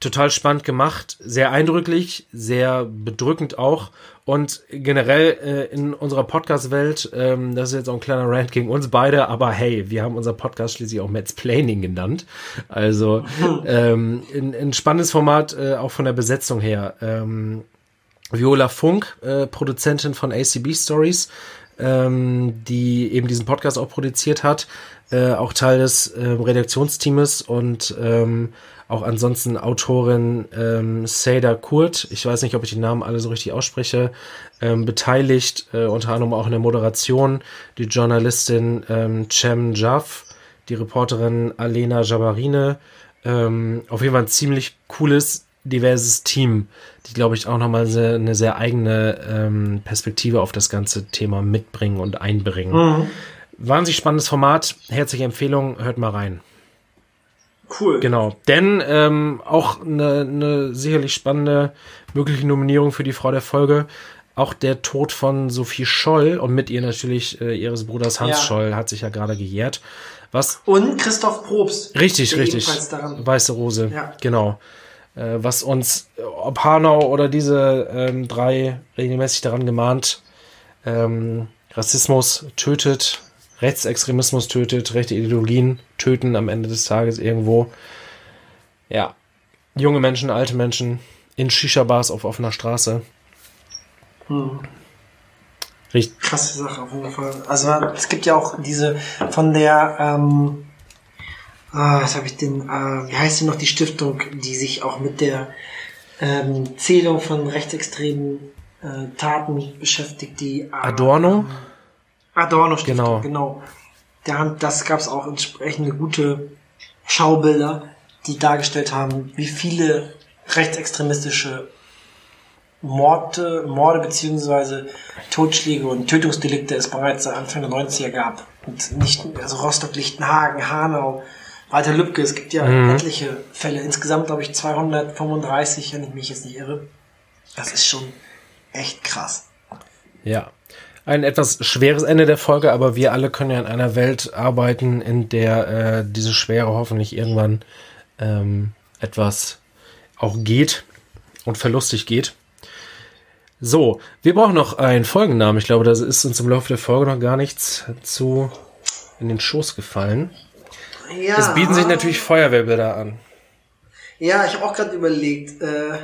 Total spannend gemacht, sehr eindrücklich, sehr bedrückend auch. Und generell äh, in unserer Podcast-Welt, ähm, das ist jetzt auch ein kleiner Rant gegen uns beide, aber hey, wir haben unser Podcast schließlich auch Matt's Planning genannt. Also [laughs] ähm, ein, ein spannendes Format, äh, auch von der Besetzung her. Ähm, Viola Funk, äh, Produzentin von ACB Stories, ähm, die eben diesen Podcast auch produziert hat, äh, auch Teil des äh, Redaktionsteames und ähm, auch ansonsten Autorin ähm, Seda Kurt, ich weiß nicht, ob ich die Namen alle so richtig ausspreche, ähm, beteiligt, äh, unter anderem auch in der Moderation, die Journalistin ähm, Cem Jaff, die Reporterin Alena Jabarine, ähm, auf jeden Fall ein ziemlich cooles, diverses Team, die, glaube ich, auch nochmal sehr, eine sehr eigene ähm, Perspektive auf das ganze Thema mitbringen und einbringen. Wahnsinnig spannendes Format, herzliche Empfehlung, hört mal rein. Cool. Genau, denn ähm, auch eine, eine sicherlich spannende mögliche Nominierung für die Frau der Folge. Auch der Tod von Sophie Scholl und mit ihr natürlich äh, ihres Bruders Hans Ja. Scholl hat sich ja gerade gejährt. Was Und Christoph Probst. Richtig, richtig. Weiße Rose, Ja. genau. Äh, was uns, äh, ob Hanau oder diese ähm, drei regelmäßig daran gemahnt, ähm, Rassismus tötet, Rechtsextremismus tötet, rechte Ideologien töten am Ende des Tages irgendwo. Ja, junge Menschen, alte Menschen in Shisha-Bars auf offener Straße. Richtig. krasse Sache auf jeden Fall. Also es gibt ja auch diese von der, ähm, ah, was habe ich denn, äh, wie heißt denn noch die Stiftung, die sich auch mit der ähm, Zählung von rechtsextremen äh, Taten beschäftigt, die äh, Adorno? Adorno Stiftung, Genau. genau. Da haben, das gab es auch entsprechende gute Schaubilder, die dargestellt haben, wie viele rechtsextremistische Morde, Morde beziehungsweise Totschläge und Tötungsdelikte es bereits seit Anfang der 90er gab. Und nicht, also Rostock, Lichtenhagen, Hanau, Walter Lübcke, es gibt ja etliche Fälle. Insgesamt glaube ich 235, wenn ich mich jetzt nicht irre. Das ist schon echt krass. Ja. Ein etwas schweres Ende der Folge, aber wir alle können ja in einer Welt arbeiten, in der äh, diese Schwere hoffentlich irgendwann ähm, etwas auch geht und verlustig geht. So, wir brauchen noch einen Folgennamen. Ich glaube, da ist uns im Laufe der Folge noch gar nichts zu in den Schoß gefallen. Ja. Es bieten sich natürlich Feuerwehrbilder an. Ja, ich habe auch gerade überlegt, äh,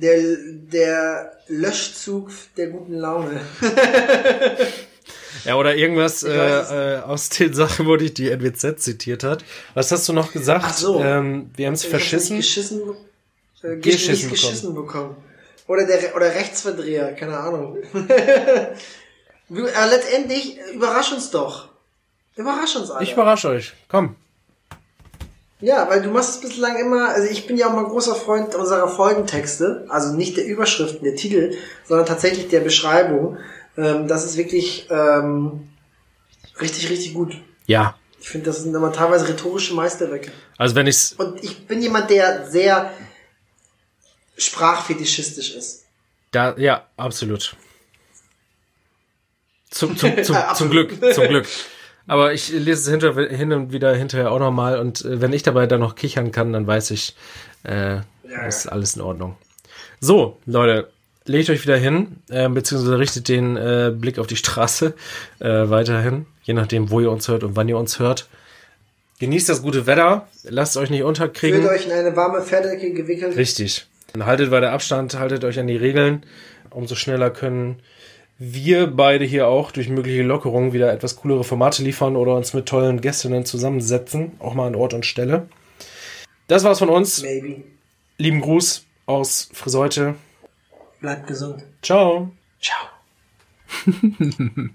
der, der Löschzug der guten Laune. [laughs] Ja, oder irgendwas äh, äh, aus den Sachen, wo dich die NWZ zitiert hat. Was hast du noch gesagt? Ach so. Ähm, wir haben es verschissen. Geschissen, äh, Geschissen geschissen, geschissen bekommen. Oder der oder Rechtsverdreher, keine Ahnung. [laughs] Äh, letztendlich, überrasch uns doch. Überrasch uns alle. Ich überrasche euch. Komm. Ja, weil du machst es bislang immer, also ich bin ja auch mal großer Freund unserer Folgentexte, also nicht der Überschriften, der Titel, sondern tatsächlich der Beschreibung. Ähm, das ist wirklich ähm, richtig, richtig gut. Ja. Ich finde, das sind immer teilweise rhetorische Meisterwerke. Also wenn ich's, Und ich bin jemand, der sehr sprachfetischistisch ist. da, ja, absolut. Zum, zum, zum, [laughs] zum. Glück, zum Glück. [laughs] Aber ich lese es hin und wieder hinterher auch nochmal und äh, wenn ich dabei dann noch kichern kann, dann weiß ich, äh, ist alles in Ordnung. So, Leute, legt euch wieder hin, äh, beziehungsweise richtet den äh, Blick auf die Straße äh, weiterhin, je nachdem, wo ihr uns hört und wann ihr uns hört. Genießt das gute Wetter, lasst euch nicht unterkriegen. Fühlt euch in eine warme Pferdedecke gewickelt. Richtig. Haltet weiter Abstand, haltet euch an die Regeln. Umso schneller können wir beide hier auch durch mögliche Lockerungen wieder etwas coolere Formate liefern oder uns mit tollen Gästinnen zusammensetzen, auch mal an Ort und Stelle. Das war's von uns. Maybe. Lieben Gruß aus Friseute. Bleibt gesund. Ciao. Ciao. [laughs]